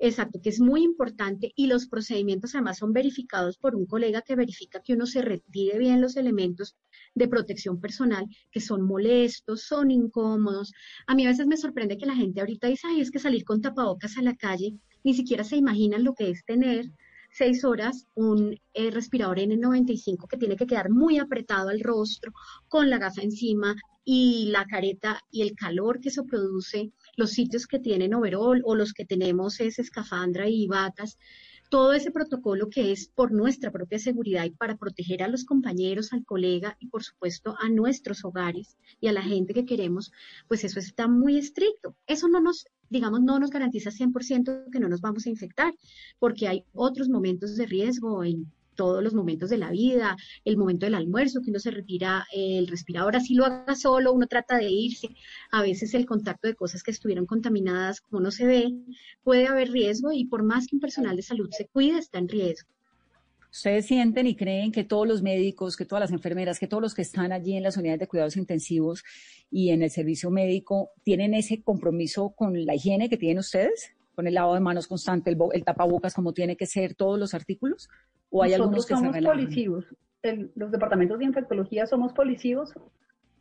Speaker 11: Exacto, que es muy importante y los procedimientos además son verificados por un colega que verifica que uno se retire bien los elementos de protección personal que son molestos, son incómodos. A mí a veces me sorprende que la gente ahorita dice, ay, es que salir con tapabocas a la calle ni siquiera se imaginan lo que es tener seis horas un eh, respirador N95 que tiene que quedar muy apretado al rostro, con la gafa encima y la careta y el calor que eso produce, los sitios que tienen overall o los que tenemos es escafandra y batas todo ese protocolo que es por nuestra propia seguridad y para proteger a los compañeros, al colega y por supuesto a nuestros hogares y a la gente que queremos, pues eso está muy estricto. Eso no nos, digamos, no nos garantiza 100% que no nos vamos a infectar, porque hay otros momentos de riesgo en todos los momentos de la vida, el momento del almuerzo, que uno se retira el respirador, así lo haga solo, uno trata de irse, a veces el contacto de cosas que estuvieron contaminadas, como no se ve, puede haber riesgo y por más que un personal de salud se cuide, está en riesgo.
Speaker 2: ¿Ustedes sienten y creen que todos los médicos, que todas las enfermeras, que todos los que están allí en las unidades de cuidados intensivos y en el servicio médico tienen ese compromiso con la higiene que tienen ustedes? ¿Con el lavado de manos constante, el, el tapabocas como tiene que ser todos los artículos? ¿O hay algunos que
Speaker 12: somos policivos. los departamentos de infectología somos policivos.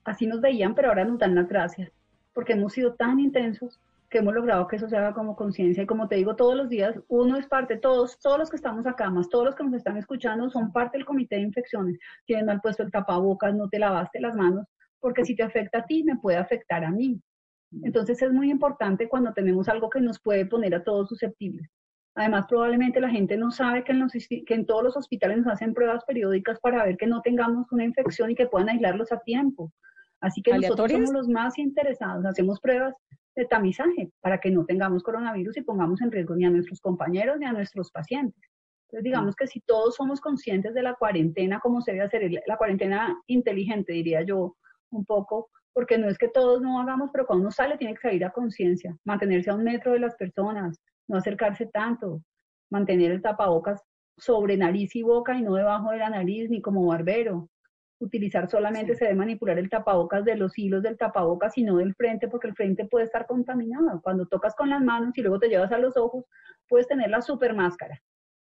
Speaker 12: Así nos veían, pero ahora nos dan las gracias. Porque hemos sido tan intensos que hemos logrado que eso se haga como conciencia. Y como te digo, todos los días, uno es parte, todos, todos los que estamos acá, más todos los que nos están escuchando, son parte del comité de infecciones. Tienen mal puesto el tapabocas, no te lavaste las manos, porque si te afecta a ti, me puede afectar a mí. Entonces es muy importante cuando tenemos algo que nos puede poner a todos susceptibles. Además, probablemente la gente no sabe que en, los, que en todos los hospitales nos hacen pruebas periódicas para ver que no tengamos una infección y que puedan aislarlos a tiempo. Así que nosotros somos los más interesados. Hacemos pruebas de tamizaje para que no tengamos coronavirus y pongamos en riesgo ni a nuestros compañeros ni a nuestros pacientes. Entonces, digamos que si todos somos conscientes de la cuarentena, como se debe hacer, la cuarentena inteligente, diría yo, un poco, porque no es que todos no hagamos, pero cuando uno sale tiene que salir a conciencia, mantenerse a un metro de las personas, no acercarse tanto, mantener el tapabocas sobre nariz y boca y no debajo de la nariz ni como barbero. Utilizar solamente se debe manipular el tapabocas de los hilos del tapabocas y no del frente porque el frente puede estar contaminado. Cuando tocas con las manos y luego te llevas a los ojos, puedes tener la super máscara.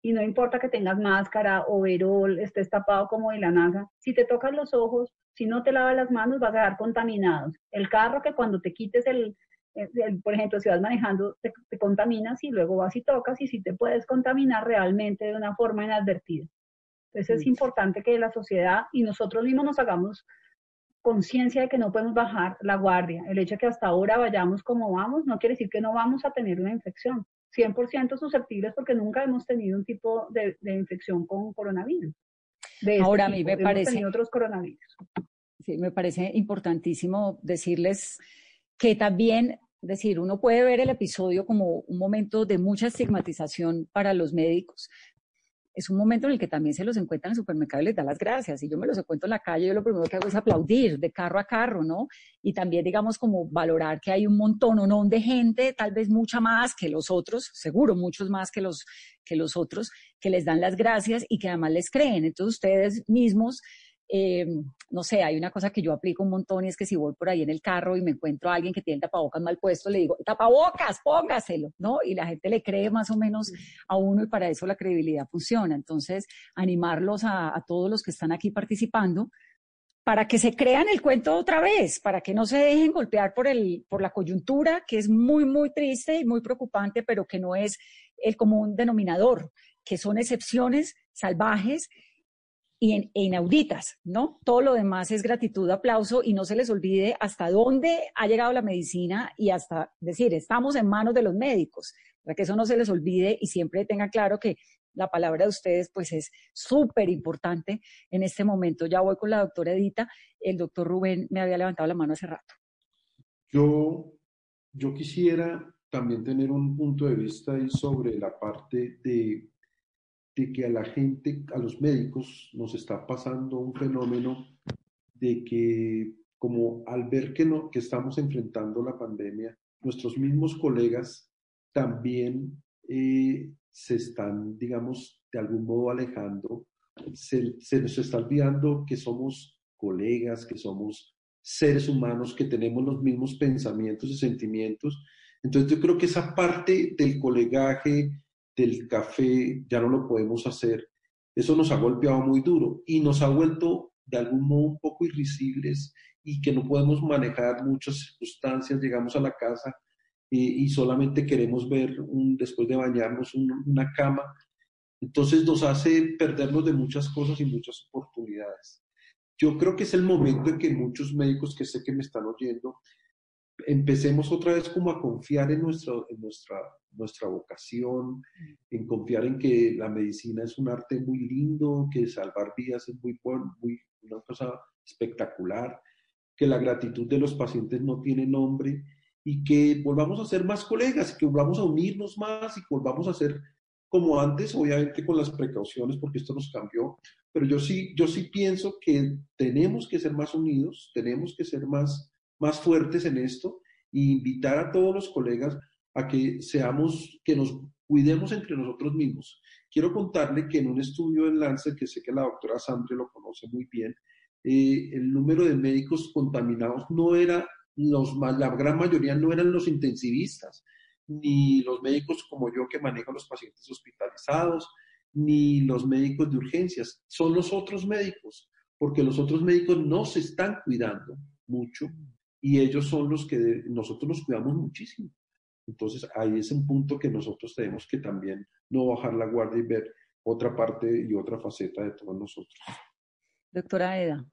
Speaker 12: Y no importa que tengas máscara, o overol, estés tapado como de la NASA. Si te tocas los ojos, si no te lavas las manos, vas a quedar contaminado. El carro que cuando te quites el, por ejemplo, si vas manejando, te, contaminas y luego vas y tocas y si te puedes contaminar realmente de una forma inadvertida. Entonces es importante que la sociedad y nosotros mismos nos hagamos conciencia de que no podemos bajar la guardia. El hecho de que hasta ahora vayamos como vamos no quiere decir que no vamos a tener una infección. 100% susceptibles porque nunca hemos tenido un tipo de, infección con coronavirus.
Speaker 2: Este ahora a mí me parece...
Speaker 12: otros coronavirus.
Speaker 2: Sí, me parece importantísimo decirles que también decir, uno puede ver el episodio como un momento de mucha estigmatización para los médicos. Es un momento en el que también se los encuentran en el supermercado y les da las gracias. Y yo me los encuentro en la calle, yo lo primero que hago es aplaudir de carro a carro, ¿no? Y también, digamos, como valorar que hay un montón o no de gente, tal vez mucha más que los otros, seguro muchos más que los, que los otros, que les dan las gracias y que además les creen. Entonces ustedes mismos eh, no sé, hay una cosa que yo aplico un montón y es que si voy por ahí en el carro y me encuentro a alguien que tiene el tapabocas mal puesto, le digo, tapabocas, póngaselo, ¿no? Y la gente le cree más o menos a uno y para eso la credibilidad funciona. Entonces, animarlos a, todos los que están aquí participando para que se crean el cuento otra vez, para que no se dejen golpear por, el, por la coyuntura, que es muy, muy triste y muy preocupante, pero que no es el común denominador, que son excepciones salvajes e inauditas, ¿no? Todo lo demás es gratitud, aplauso y no se les olvide hasta dónde ha llegado la medicina y hasta decir, estamos en manos de los médicos, para que eso no se les olvide y siempre tengan claro que la palabra de ustedes pues es súper importante en este momento. Ya voy con la doctora Edita, el doctor Rubén me había levantado la mano hace rato.
Speaker 14: Yo, yo quisiera también tener un punto de vista ahí sobre la parte de de que a la gente, a los médicos, nos está pasando un fenómeno de que como al ver que, no, que estamos enfrentando la pandemia, nuestros mismos colegas también eh, se están, digamos, de algún modo alejando, se, se nos está olvidando que somos colegas, que somos seres humanos, que tenemos los mismos pensamientos y sentimientos. Entonces yo creo que esa parte del colegaje, del café ya no lo podemos hacer. Eso nos ha golpeado muy duro y nos ha vuelto de algún modo un poco irrisibles y que no podemos manejar muchas circunstancias. Llegamos a la casa y, solamente queremos ver, un, después de bañarnos, una cama. Entonces nos hace perdernos de muchas cosas y muchas oportunidades. Yo creo que es el momento en que muchos médicos que sé que me están oyendo empecemos otra vez como a confiar en, nuestro, en nuestra, nuestra vocación, en confiar en que la medicina es un arte muy lindo, que salvar vidas es muy, muy una cosa espectacular, que la gratitud de los pacientes no tiene nombre y que volvamos a ser más colegas, que volvamos a unirnos más y que volvamos a ser como antes, obviamente con las precauciones, porque esto nos cambió, pero yo sí, yo sí pienso que tenemos que ser más unidos, tenemos que ser más más fuertes en esto e invitar a todos los colegas a que seamos, que nos cuidemos entre nosotros mismos. Quiero contarle que en un estudio en Lancet, que sé que la doctora Sandre lo conoce muy bien, eh, el número de médicos contaminados no era, los, la gran mayoría no eran los intensivistas, ni los médicos como yo que manejo a los pacientes hospitalizados, ni los médicos de urgencias, son los otros médicos, porque los otros médicos no se están cuidando mucho y ellos son los que nosotros los cuidamos muchísimo. Entonces ahí es un punto que nosotros tenemos que también no bajar la guardia y ver otra parte y otra faceta de todos nosotros.
Speaker 2: Doctora Eda.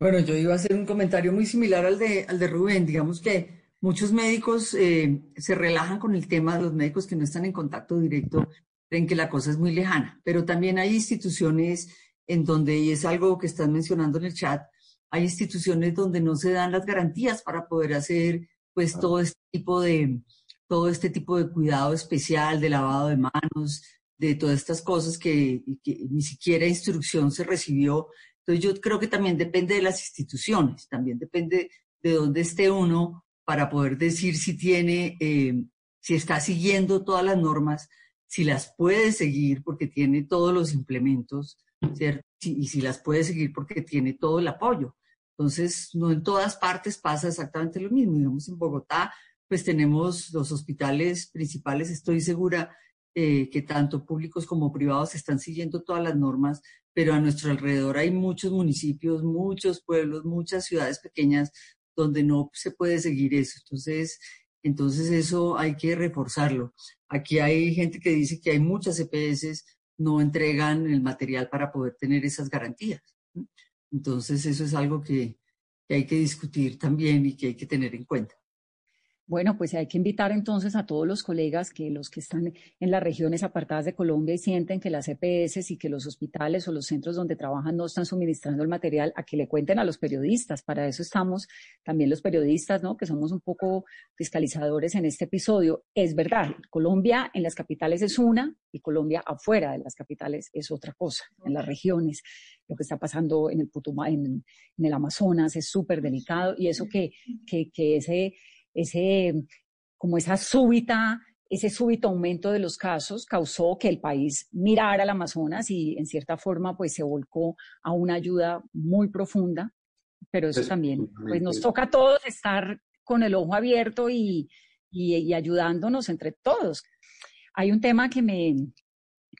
Speaker 13: Bueno, yo iba a hacer un comentario muy similar al de, al de Rubén. Digamos que muchos médicos eh, se relajan con el tema de los médicos que no están en contacto directo, creen que la cosa es muy lejana, pero también hay instituciones en donde, y es algo que están mencionando en el chat, hay instituciones donde no se dan las garantías para poder hacer pues todo este tipo de, todo este tipo de cuidado especial, de lavado de manos, de todas estas cosas que, que ni siquiera instrucción se recibió. Entonces yo creo que también depende de las instituciones, también depende de dónde esté uno para poder decir si tiene, eh, si está siguiendo todas las normas, si las puede seguir porque tiene todos los implementos, ¿cierto? y si las puede seguir porque tiene todo el apoyo. Entonces, no en todas partes pasa exactamente lo mismo. Digamos, en Bogotá, pues tenemos los hospitales principales, estoy segura eh, que tanto públicos como privados están siguiendo todas las normas, pero a nuestro alrededor hay muchos municipios, muchos pueblos, muchas ciudades pequeñas donde no se puede seguir eso. Entonces, entonces eso hay que reforzarlo. Aquí hay gente que dice que hay muchas EPS no entregan el material para poder tener esas garantías. Entonces eso es algo que, hay que discutir también y que hay que tener en cuenta.
Speaker 2: Bueno, pues hay que invitar entonces a todos los colegas que los que están en las regiones apartadas de Colombia y sienten que las EPS y que los hospitales o los centros donde trabajan no están suministrando el material, a que le cuenten a los periodistas. Para eso estamos también los periodistas, ¿no? Que somos un poco fiscalizadores en este episodio. Es verdad, Colombia en las capitales es una y Colombia afuera de las capitales es otra cosa, en las regiones. Lo que está pasando en el Putuma, en, el Amazonas es súper delicado y eso que, que, que ese ese, como esa súbita, ese súbito aumento de los casos causó que el país mirara al Amazonas y en cierta forma pues se volcó a una ayuda muy profunda, pero eso también pues nos toca a todos estar con el ojo abierto y, y, ayudándonos entre todos. Hay un tema que me,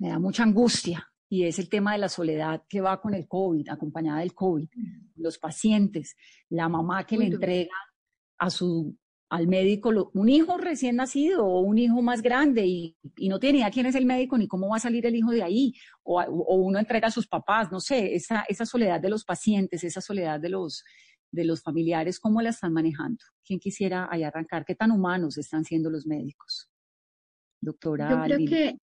Speaker 2: me da mucha angustia y es el tema de la soledad que va con el COVID, acompañada del COVID, los pacientes, la mamá que le entrega a su al médico un hijo recién nacido o un hijo más grande y, no tiene idea quién es el médico ni cómo va a salir el hijo de ahí, o, uno entrega a sus papás, no sé, esa, esa soledad de los pacientes, esa soledad de los, de los familiares, ¿cómo la están manejando? ¿Quién quisiera ahí arrancar? ¿Qué tan humanos están siendo los médicos? Doctora.
Speaker 11: Yo creo que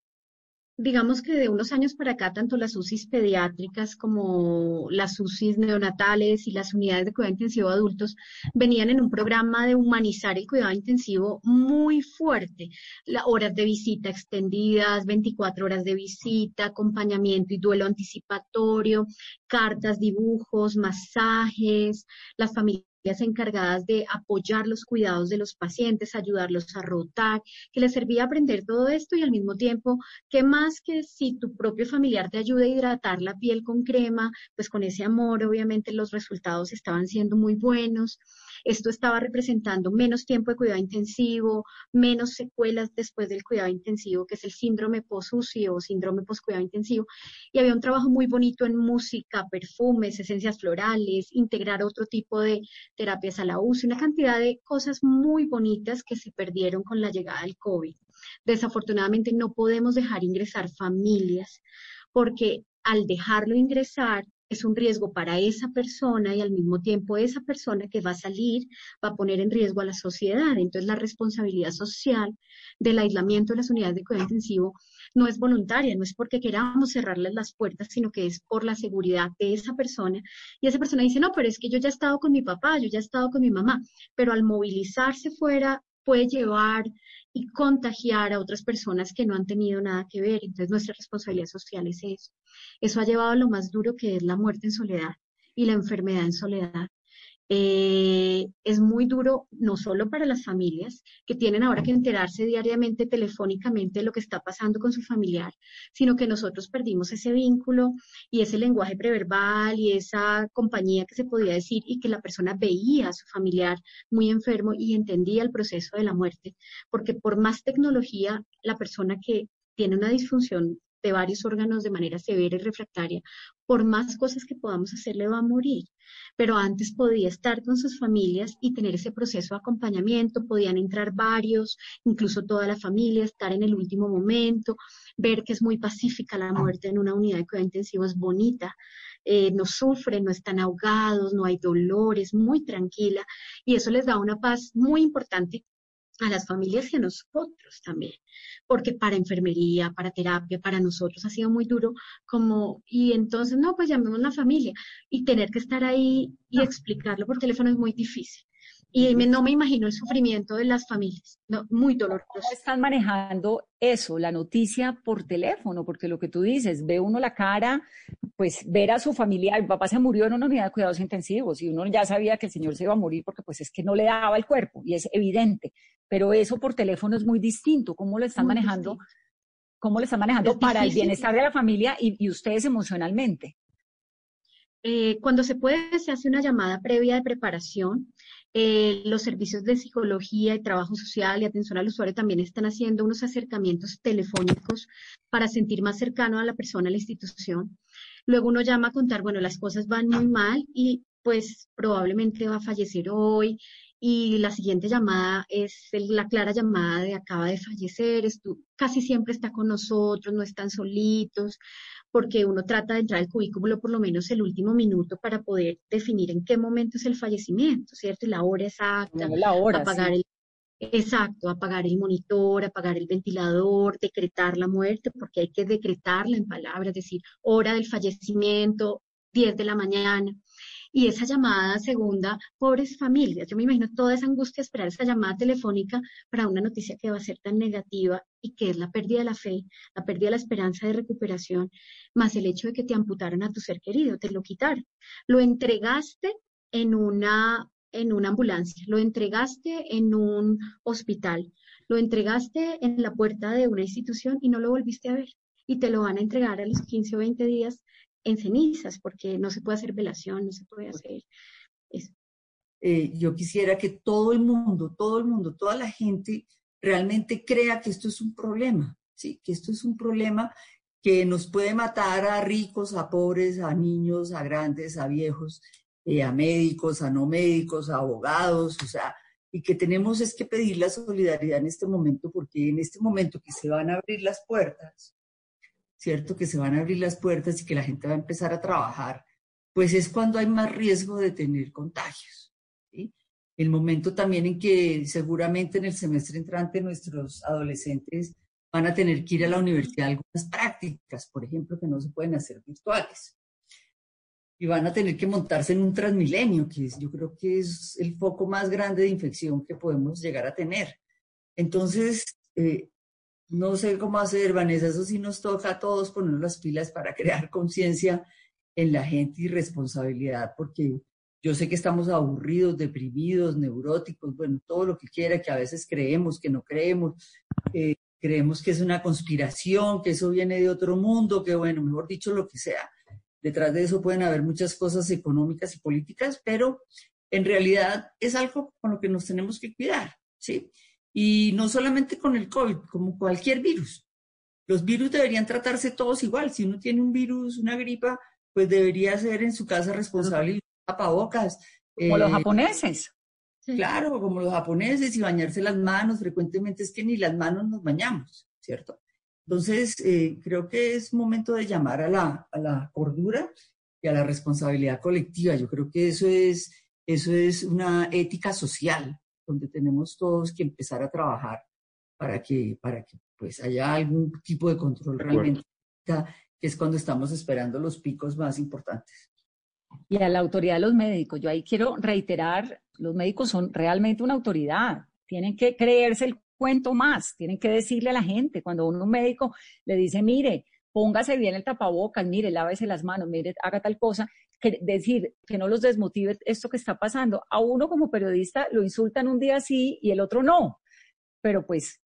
Speaker 11: digamos que de unos años para acá, tanto las UCIs pediátricas como las UCIs neonatales y las unidades de cuidado intensivo adultos venían en un programa de humanizar el cuidado intensivo muy fuerte. Las horas de visita extendidas, 24 horas de visita, acompañamiento y duelo anticipatorio, cartas, dibujos, masajes, las familias encargadas de apoyar los cuidados de los pacientes, ayudarlos a rotar, que les servía aprender todo esto y al mismo tiempo, que más que si tu propio familiar te ayuda a hidratar la piel con crema, pues con ese amor obviamente los resultados estaban siendo muy buenos. Esto estaba representando menos tiempo de cuidado intensivo, menos secuelas después del cuidado intensivo, que es el síndrome post-UCI o síndrome post-cuidado intensivo. Y había un trabajo muy bonito en música, perfumes, esencias florales, integrar otro tipo de terapias a la UCI, una cantidad de cosas muy bonitas que se perdieron con la llegada del COVID. Desafortunadamente no podemos dejar ingresar familias porque al dejarlo ingresar es un riesgo para esa persona y al mismo tiempo esa persona que va a salir va a poner en riesgo a la sociedad. Entonces la responsabilidad social del aislamiento de las unidades de cuidado intensivo no es voluntaria, no es porque queramos cerrarles las puertas, sino que es por la seguridad de esa persona. Y esa persona dice, no, pero es que yo ya he estado con mi papá, yo ya he estado con mi mamá, pero al movilizarse fuera puede llevar y contagiar a otras personas que no han tenido nada que ver. Entonces nuestra responsabilidad social es eso. Eso ha llevado a lo más duro que es la muerte en soledad y la enfermedad en soledad. Eh, es muy duro no solo para las familias que tienen ahora que enterarse diariamente telefónicamente de lo que está pasando con su familiar, sino que nosotros perdimos ese vínculo y ese lenguaje preverbal y esa compañía que se podía decir y que la persona veía a su familiar muy enfermo y entendía el proceso de la muerte, porque por más tecnología, la persona que tiene una disfunción de varios órganos de manera severa y refractaria, por más cosas que podamos hacerle va a morir. Pero antes podía estar con sus familias y tener ese proceso de acompañamiento, podían entrar varios, incluso toda la familia, estar en el último momento, ver que es muy pacífica la muerte en una unidad de cuidado intensivo, es bonita, eh, no sufren, no están ahogados, no hay dolor, es muy tranquila y eso les da una paz muy importante a las familias y a nosotros también, porque para enfermería, para terapia, para nosotros ha sido muy duro como, y entonces, no, pues llamemos a la familia y tener que estar ahí y explicarlo por teléfono es muy difícil. Y no me imagino el sufrimiento de las familias, muy doloroso.
Speaker 2: ¿Cómo están manejando eso, la noticia por teléfono? Porque lo que tú dices, ve uno la cara, pues ver a su familiar, mi papá se murió en una unidad de cuidados intensivos y uno ya sabía que el señor se iba a morir porque pues es que no le daba el cuerpo y es evidente, pero eso por teléfono es muy distinto. ¿Cómo lo están manejando? ¿Cómo lo están manejando para el bienestar de la familia y ustedes emocionalmente?
Speaker 11: Eh, cuando se puede, se hace una llamada previa de preparación. Eh, los servicios de psicología y trabajo social y atención al usuario también están haciendo unos acercamientos telefónicos para sentir más cercano a la persona, a la institución. Luego uno llama a contar, bueno, las cosas van muy mal y pues probablemente va a fallecer hoy. Y la siguiente llamada es la clara llamada de acaba de fallecer, casi siempre está con nosotros, no están solitos porque uno trata de entrar al cubículo por lo menos el último minuto para poder definir en qué momento es el fallecimiento, ¿cierto? Y la hora exacta,
Speaker 2: la hora,
Speaker 11: apagar el Exacto, apagar el monitor, apagar el ventilador, decretar la muerte, porque hay que decretarla en palabras, es decir, hora del fallecimiento, 10 de la mañana. Y esa llamada segunda, pobres familias, yo me imagino toda esa angustia esperar esa llamada telefónica para una noticia que va a ser tan negativa y que es la pérdida de la fe, la pérdida de la esperanza de recuperación, más el hecho de que te amputaron a tu ser querido, te lo quitaron. Lo entregaste en una, en una ambulancia, lo entregaste en un hospital, lo entregaste en la puerta de una institución y no lo volviste a ver. Y te lo van a entregar a los 15 o 20 días en cenizas, porque no se puede hacer velación, no se puede hacer eso.
Speaker 13: Eh, yo quisiera que todo el mundo, todo el mundo, toda la gente realmente crea que esto es un problema, ¿sí? que esto es un problema que nos puede matar a ricos, a pobres, a niños, a grandes, a viejos, eh, a médicos, a no médicos, a abogados, o sea, y que tenemos es que pedir la solidaridad en este momento, porque en este momento que se van a abrir las puertas, ¿cierto? Que se van a abrir las puertas y que la gente va a empezar a trabajar, pues es cuando hay más riesgo de tener contagios. ¿sí? El momento también en que seguramente en el semestre entrante nuestros adolescentes van a tener que ir a la universidad a algunas prácticas, por ejemplo, que no se pueden hacer virtuales. Y van a tener que montarse en un transmilenio, que yo creo que es el foco más grande de infección que podemos llegar a tener. Entonces, eh, no sé cómo hacer, Vanessa, eso sí nos toca a todos poner las pilas para crear conciencia en la gente y responsabilidad, porque yo sé que estamos aburridos, deprimidos, neuróticos, bueno, todo lo que quiera, que a veces creemos, que no creemos, eh, creemos que es una conspiración, que eso viene de otro mundo, que bueno, mejor dicho, lo que sea. Detrás de eso pueden haber muchas cosas económicas y políticas, pero en realidad es algo con lo que nos tenemos que cuidar, ¿sí? Y no solamente con el COVID, como cualquier virus. Los virus deberían tratarse todos igual. Si uno tiene un virus, una gripa, pues debería ser en su casa responsable y tapabocas.
Speaker 2: Como los eh, japoneses.
Speaker 13: Claro, como los japoneses y bañarse las manos. Frecuentemente es que ni las manos nos bañamos, ¿cierto? Entonces, eh, creo que es momento de llamar a la, a la cordura y a la responsabilidad colectiva. Yo creo que eso es, eso es una ética social donde tenemos todos que empezar a trabajar para que, para que pues haya algún tipo de control realmente, que es cuando estamos esperando los picos más importantes.
Speaker 2: Y a la autoridad de los médicos, yo ahí quiero reiterar, los médicos son realmente una autoridad, tienen que creerse el cuento más, tienen que decirle a la gente, cuando uno un médico le dice, mire, póngase bien el tapabocas, mire, lávese las manos, mire, haga tal cosa, que decir que no los desmotive esto que está pasando. A uno como periodista lo insultan un día sí y el otro no, pero pues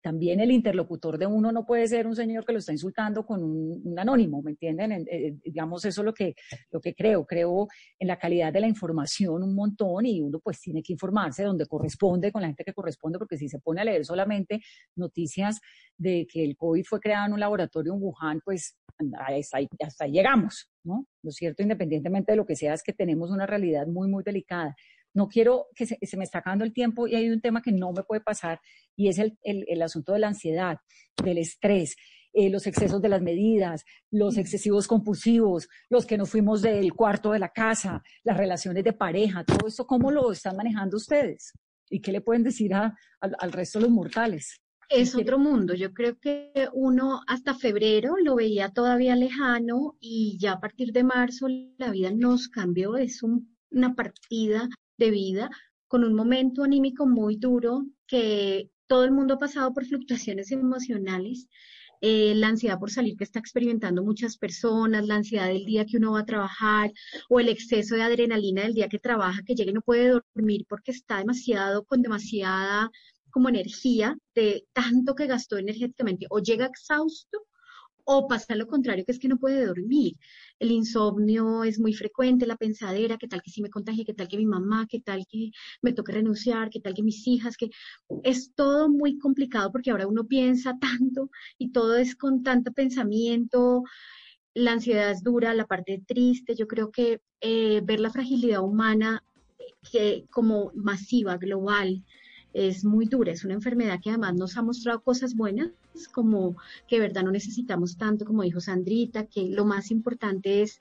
Speaker 2: también el interlocutor de uno no puede ser un señor que lo está insultando con un, anónimo, ¿me entienden? Eh, eh, digamos, eso es lo que, lo que creo. Creo en la calidad de la información un montón y uno pues tiene que informarse donde corresponde, con la gente que corresponde, porque si se pone a leer solamente noticias de que el COVID fue creado en un laboratorio en Wuhan, pues hasta ahí, hasta ahí llegamos, ¿no? Lo cierto, independientemente de lo que sea, es que tenemos una realidad muy, muy delicada no quiero que se, me está acabando el tiempo y hay un tema que no me puede pasar y es el, el, asunto de la ansiedad, del estrés. Eh, los excesos de las medidas, los excesivos compulsivos, los que nos fuimos del cuarto de la casa, las relaciones de pareja, todo esto, ¿cómo lo están manejando ustedes? ¿Y qué le pueden decir a, al resto de los mortales?
Speaker 11: Es otro mundo. Yo creo que uno hasta febrero lo veía todavía lejano y ya a partir de marzo la vida nos cambió. Es una partida de vida con un momento anímico muy duro, que todo el mundo ha pasado por fluctuaciones emocionales, eh, la ansiedad por salir que está experimentando muchas personas, la ansiedad del día que uno va a trabajar o el exceso de adrenalina del día que trabaja, que llega y no puede dormir porque está demasiado, con demasiada como energía de tanto que gastó energéticamente o llega exhausto o pasa lo contrario, que es que no puede dormir. El insomnio es muy frecuente, la pensadera, qué tal que si me contagie, qué tal que mi mamá, qué tal que me toque renunciar, qué tal que mis hijas, que es todo muy complicado porque ahora uno piensa tanto y todo es con tanto pensamiento. La ansiedad es dura, la parte triste, yo creo que eh, ver la fragilidad humana eh, que como masiva, global, es muy dura, es una enfermedad que además nos ha mostrado cosas buenas, como que de verdad no necesitamos tanto, como dijo Sandrita, que lo más importante es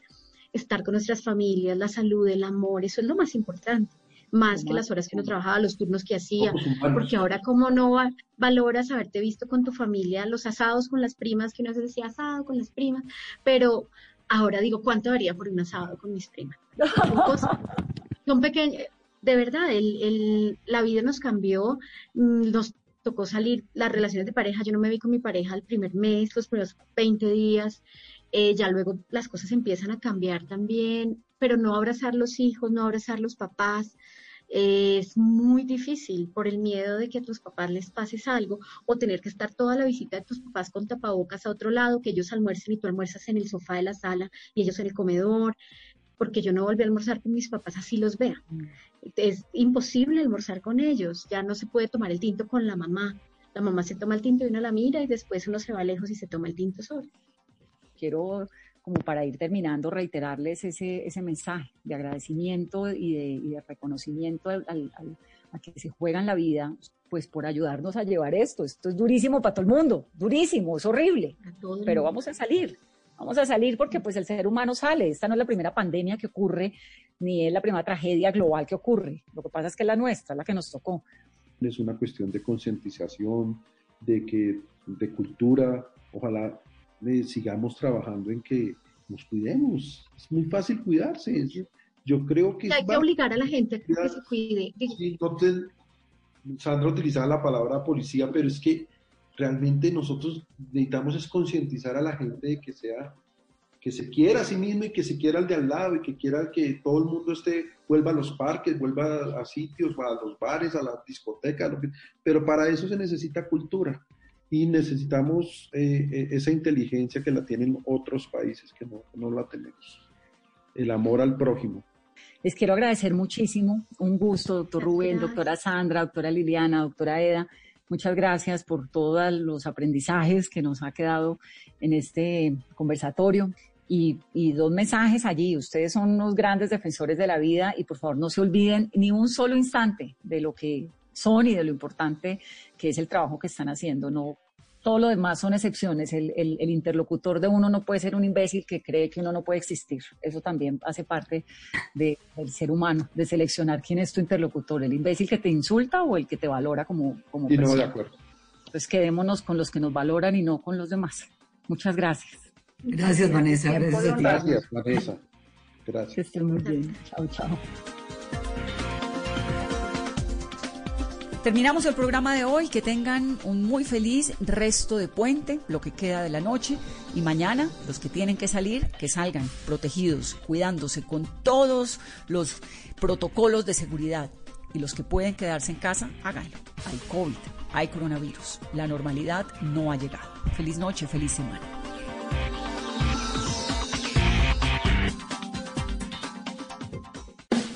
Speaker 11: estar con nuestras familias, la salud, el amor, eso es lo más importante, más que las horas que uno trabajaba, los turnos que hacía, porque ahora como no valoras haberte visto con tu familia, los asados con las primas, que uno se decía asado con las primas, pero ahora digo, ¿cuánto daría por un asado con mis primas? Son pequeños, de verdad, el, la vida nos cambió, mm, nos tocó salir las relaciones de pareja, yo no me vi con mi pareja el primer mes, los primeros 20 días, eh, ya luego las cosas empiezan a cambiar también, pero no abrazar los hijos, no abrazar los papás, es muy difícil por el miedo de que a tus papás les pases algo o tener que estar toda la visita de tus papás con tapabocas a otro lado, que ellos almuercen y tú almuerzas en el sofá de la sala y ellos en el comedor porque yo no volví a almorzar con mis papás así los vea. Mm. Es imposible almorzar con ellos, ya no se puede tomar el tinto con la mamá. La mamá se toma el tinto y uno la mira y después uno se va lejos y se toma el tinto solo.
Speaker 2: Quiero, como para ir terminando, reiterarles ese, ese mensaje de agradecimiento y de, reconocimiento a que se juegan la vida, pues por ayudarnos a llevar esto. Esto es durísimo para todo el mundo, durísimo, es horrible, pero vamos a salir vamos a salir porque pues el ser humano sale. Esta no es la primera pandemia que ocurre, ni es la primera tragedia global que ocurre. Lo que pasa es que es la nuestra, la que nos tocó.
Speaker 14: Es una cuestión de concientización, de que de cultura, ojalá eh, sigamos trabajando en que nos cuidemos. Es muy fácil cuidarse. Yo creo que...
Speaker 11: Hay que obligar a la gente a que se cuide.
Speaker 14: Sandra utilizaba la palabra policía, pero es que realmente nosotros necesitamos es concientizar a la gente de que sea que se quiera a sí mismo y que se quiera al de al lado y que quiera que todo el mundo esté vuelva a los parques, vuelva a, sitios, a los bares, a las discotecas, pero para eso se necesita cultura y necesitamos eh, eh, esa inteligencia que la tienen otros países que no, no la tenemos. El amor al prójimo.
Speaker 2: Les quiero agradecer muchísimo, un gusto, doctor Rubén, doctora Sandra, doctora Liliana, doctora Eda. Muchas gracias por todos los aprendizajes que nos ha quedado en este conversatorio. Y, dos mensajes allí. Ustedes son unos grandes defensores de la vida y por favor no se olviden ni un solo instante de lo que son y de lo importante que es el trabajo que están haciendo. No todo lo demás son excepciones. El, interlocutor de uno no puede ser un imbécil que cree que uno no puede existir. Eso también hace parte del ser humano, de seleccionar quién es tu interlocutor, el imbécil que te insulta o el que te valora como, como
Speaker 14: y no, de acuerdo.
Speaker 2: Entonces quedémonos con los que nos valoran y no con los demás. Muchas gracias.
Speaker 13: Gracias, Vanessa.
Speaker 14: Gracias, gracias Vanessa. Gracias.
Speaker 2: Que estén muy bien. Chao, chao. Terminamos el programa de hoy. Que tengan un muy feliz resto de puente, lo que queda de la noche. Y mañana, los que tienen que salir, que salgan protegidos, cuidándose con todos los protocolos de seguridad. Y los que pueden quedarse en casa, háganlo. Hay COVID, hay coronavirus. La normalidad no ha llegado. Feliz noche, feliz semana.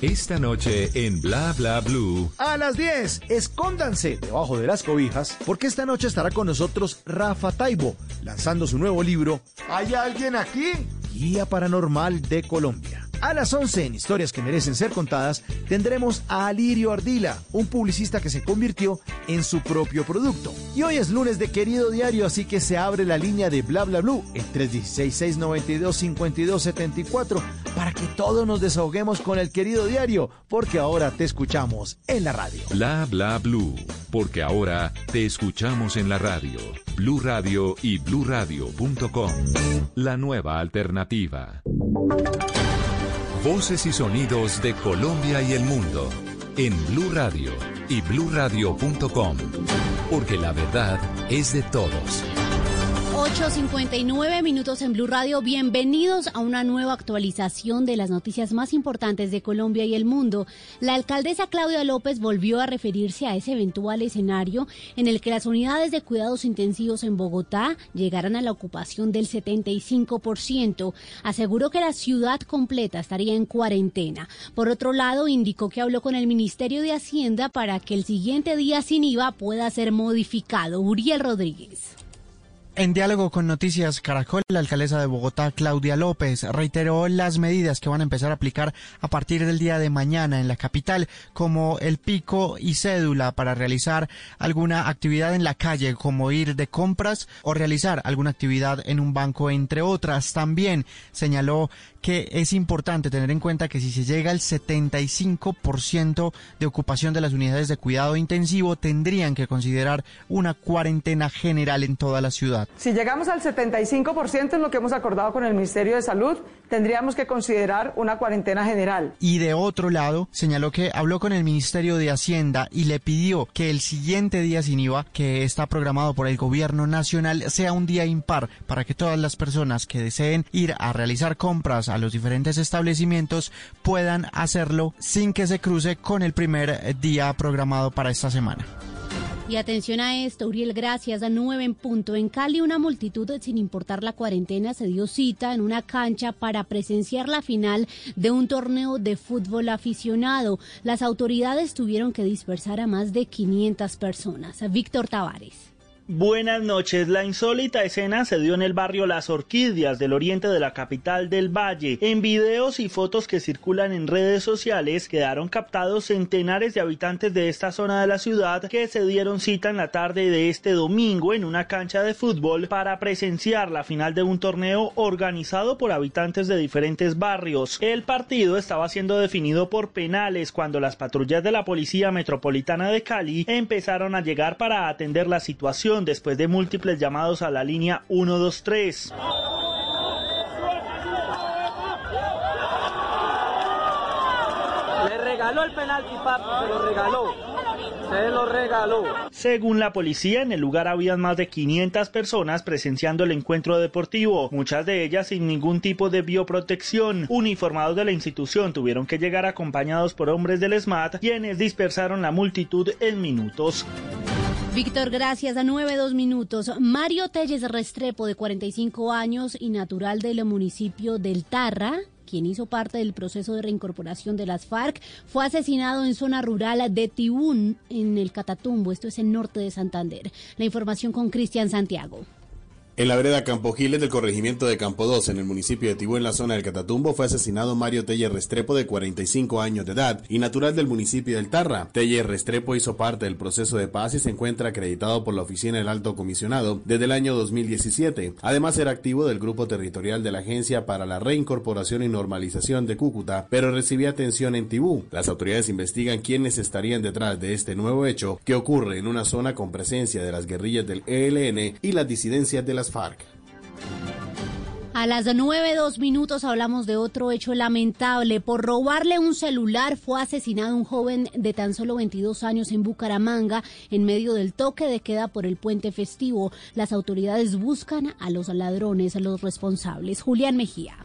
Speaker 1: Esta noche en Bla Bla Blue.
Speaker 15: A las 10, escóndanse debajo de las cobijas porque esta noche estará con nosotros Rafa Taibo lanzando su nuevo libro
Speaker 5: ¿Hay alguien aquí?
Speaker 15: Guía Paranormal de Colombia. A las 11 en Historias que merecen ser contadas tendremos a Alirio Ardila, un publicista que se convirtió en su propio producto. Y hoy es lunes de Querido Diario, así que se abre la línea de Bla Bla Blue en 316-692-5274 para que todos nos desahoguemos con el Querido Diario, porque ahora te escuchamos en la radio.
Speaker 1: Bla Bla Blue, porque ahora te escuchamos en la radio. Blue Radio y bluradio.com. La nueva alternativa. Voces y sonidos de Colombia y el mundo en Blue Radio y bluradio.com, porque la verdad es de todos.
Speaker 16: 8.59 minutos en Blue Radio. Bienvenidos a una nueva actualización de las noticias más importantes de Colombia y el mundo. La alcaldesa Claudia López volvió a referirse a ese eventual escenario en el que las unidades de cuidados intensivos en Bogotá llegaran a la ocupación del 75%. Aseguró que la ciudad completa estaría en cuarentena. Por otro lado, indicó que habló con el Ministerio de Hacienda para que el siguiente día sin IVA pueda ser modificado. Uriel Rodríguez.
Speaker 17: En diálogo con Noticias Caracol, la alcaldesa de Bogotá, Claudia López, reiteró las medidas que van a empezar a aplicar a partir del día de mañana en la capital, como el pico y cédula para realizar alguna actividad en la calle, como ir de compras o realizar alguna actividad en un banco, entre otras. También señaló que es importante tener en cuenta que si se llega al 75% de ocupación de las unidades de cuidado intensivo, tendrían que considerar una cuarentena general en toda la ciudad.
Speaker 18: Si llegamos al 75% en lo que hemos acordado con el Ministerio de Salud, tendríamos que considerar una cuarentena general.
Speaker 17: Y de otro lado, señaló que habló con el Ministerio de Hacienda y le pidió que el siguiente día sin IVA, que está programado por el Gobierno Nacional, sea un día impar para que todas las personas que deseen ir a realizar compras a los diferentes establecimientos puedan hacerlo sin que se cruce con el primer día programado para esta semana.
Speaker 16: Y atención a esto, Uriel, gracias a 9 en punto. En Cali, una multitud, sin importar la cuarentena, se dio cita en una cancha para presenciar la final de un torneo de fútbol aficionado. Las autoridades tuvieron que dispersar a más de 500 personas. Víctor Tavares.
Speaker 19: Buenas noches. La insólita escena se dio en el barrio Las Orquídeas del oriente de la capital del Valle. En videos y fotos que circulan en redes sociales quedaron captados centenares de habitantes de esta zona de la ciudad que se dieron cita en la tarde de este domingo en una cancha de fútbol para presenciar la final de un torneo organizado por habitantes de diferentes barrios. El partido estaba siendo definido por penales cuando las patrullas de la Policía Metropolitana de Cali empezaron a llegar para atender la situación después de múltiples llamados a la línea 123.
Speaker 20: Le regaló el penalti, papi, se lo regaló. Se lo regaló.
Speaker 19: Según la policía, en el lugar habían más de 500 personas presenciando el encuentro deportivo, muchas de ellas sin ningún tipo de bioprotección. Uniformados de la institución tuvieron que llegar acompañados por hombres del SMAT, quienes dispersaron la multitud en minutos.
Speaker 16: Víctor, gracias. A nueve, dos minutos. Mario Telles Restrepo, de 45 años y natural del municipio del Tarra, quien hizo parte del proceso de reincorporación de las FARC, fue asesinado en zona rural de Tibún, en el Catatumbo. Esto es en norte de Santander. La información con Cristian Santiago.
Speaker 21: En la vereda Campo Giles del corregimiento de Campo 2, en el municipio de Tibú, en la zona del Catatumbo, fue asesinado Mario Teller Restrepo, de 45 años de edad y natural del municipio del Tarra. Teller Restrepo hizo parte del proceso de paz y se encuentra acreditado por la Oficina del Alto Comisionado desde el año 2017. Además, era activo del grupo territorial de la Agencia para la Reincorporación y Normalización de Cúcuta, pero recibía atención en Tibú. Las autoridades investigan quiénes estarían detrás de este nuevo hecho que ocurre en una zona con presencia de las guerrillas del ELN y las disidencias de la FARC.
Speaker 16: A las nueve dos minutos hablamos de otro hecho lamentable. Por robarle un celular fue asesinado un joven de tan solo 22 años en Bucaramanga en medio del toque de queda por el puente festivo. Las autoridades buscan a los ladrones, a los responsables. Julián Mejía.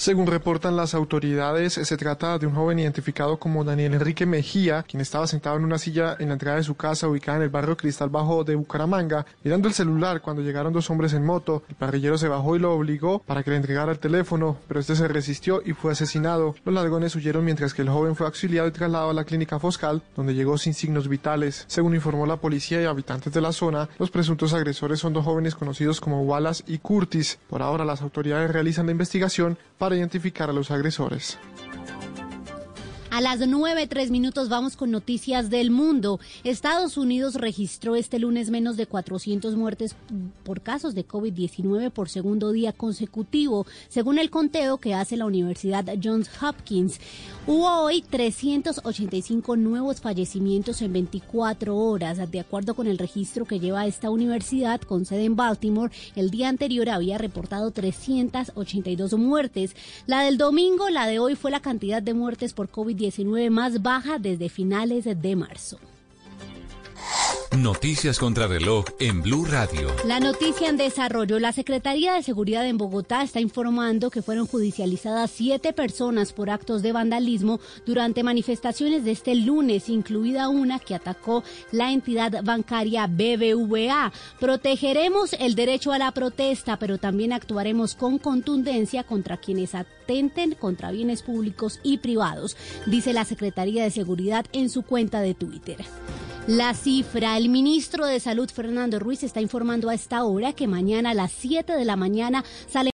Speaker 22: Según reportan las autoridades, se trata de un joven identificado como Daniel Enrique Mejía, quien estaba sentado en una silla en la entrada de su casa ubicada en el barrio Cristal Bajo de Bucaramanga, mirando el celular cuando llegaron dos hombres en moto. El parrillero se bajó y lo obligó para que le entregara el teléfono, pero este se resistió y fue asesinado. Los ladrones huyeron mientras que el joven fue auxiliado y trasladado a la clínica Foscal, donde llegó sin signos vitales. Según informó la policía y habitantes de la zona, los presuntos agresores son dos jóvenes conocidos como Wallace y Curtis. Por ahora las autoridades realizan la investigación para identificar a los agresores.
Speaker 16: A las nueve tres minutos vamos con noticias del mundo. Estados Unidos registró este lunes menos de 400 muertes por casos de COVID-19 por segundo día consecutivo, según el conteo que hace la Universidad Johns Hopkins. Hubo hoy 385 nuevos fallecimientos en 24 horas. De acuerdo con el registro que lleva esta universidad con sede en Baltimore, el día anterior había reportado 382 muertes. La del domingo, la de hoy fue la cantidad de muertes por COVID COVID-19 más baja desde finales de marzo.
Speaker 1: Noticias contra reloj en Blue Radio.
Speaker 16: La noticia en desarrollo. La Secretaría de Seguridad en Bogotá está informando que fueron judicializadas siete personas por actos de vandalismo durante manifestaciones de este lunes, incluida una que atacó la entidad bancaria BBVA. Protegeremos el derecho a la protesta, pero también actuaremos con contundencia contra quienes atenten contra bienes públicos y privados, dice la Secretaría de Seguridad en su cuenta de Twitter. La cifra, el ministro de Salud Fernando Ruiz está informando a esta hora que mañana a las 7 de la mañana sale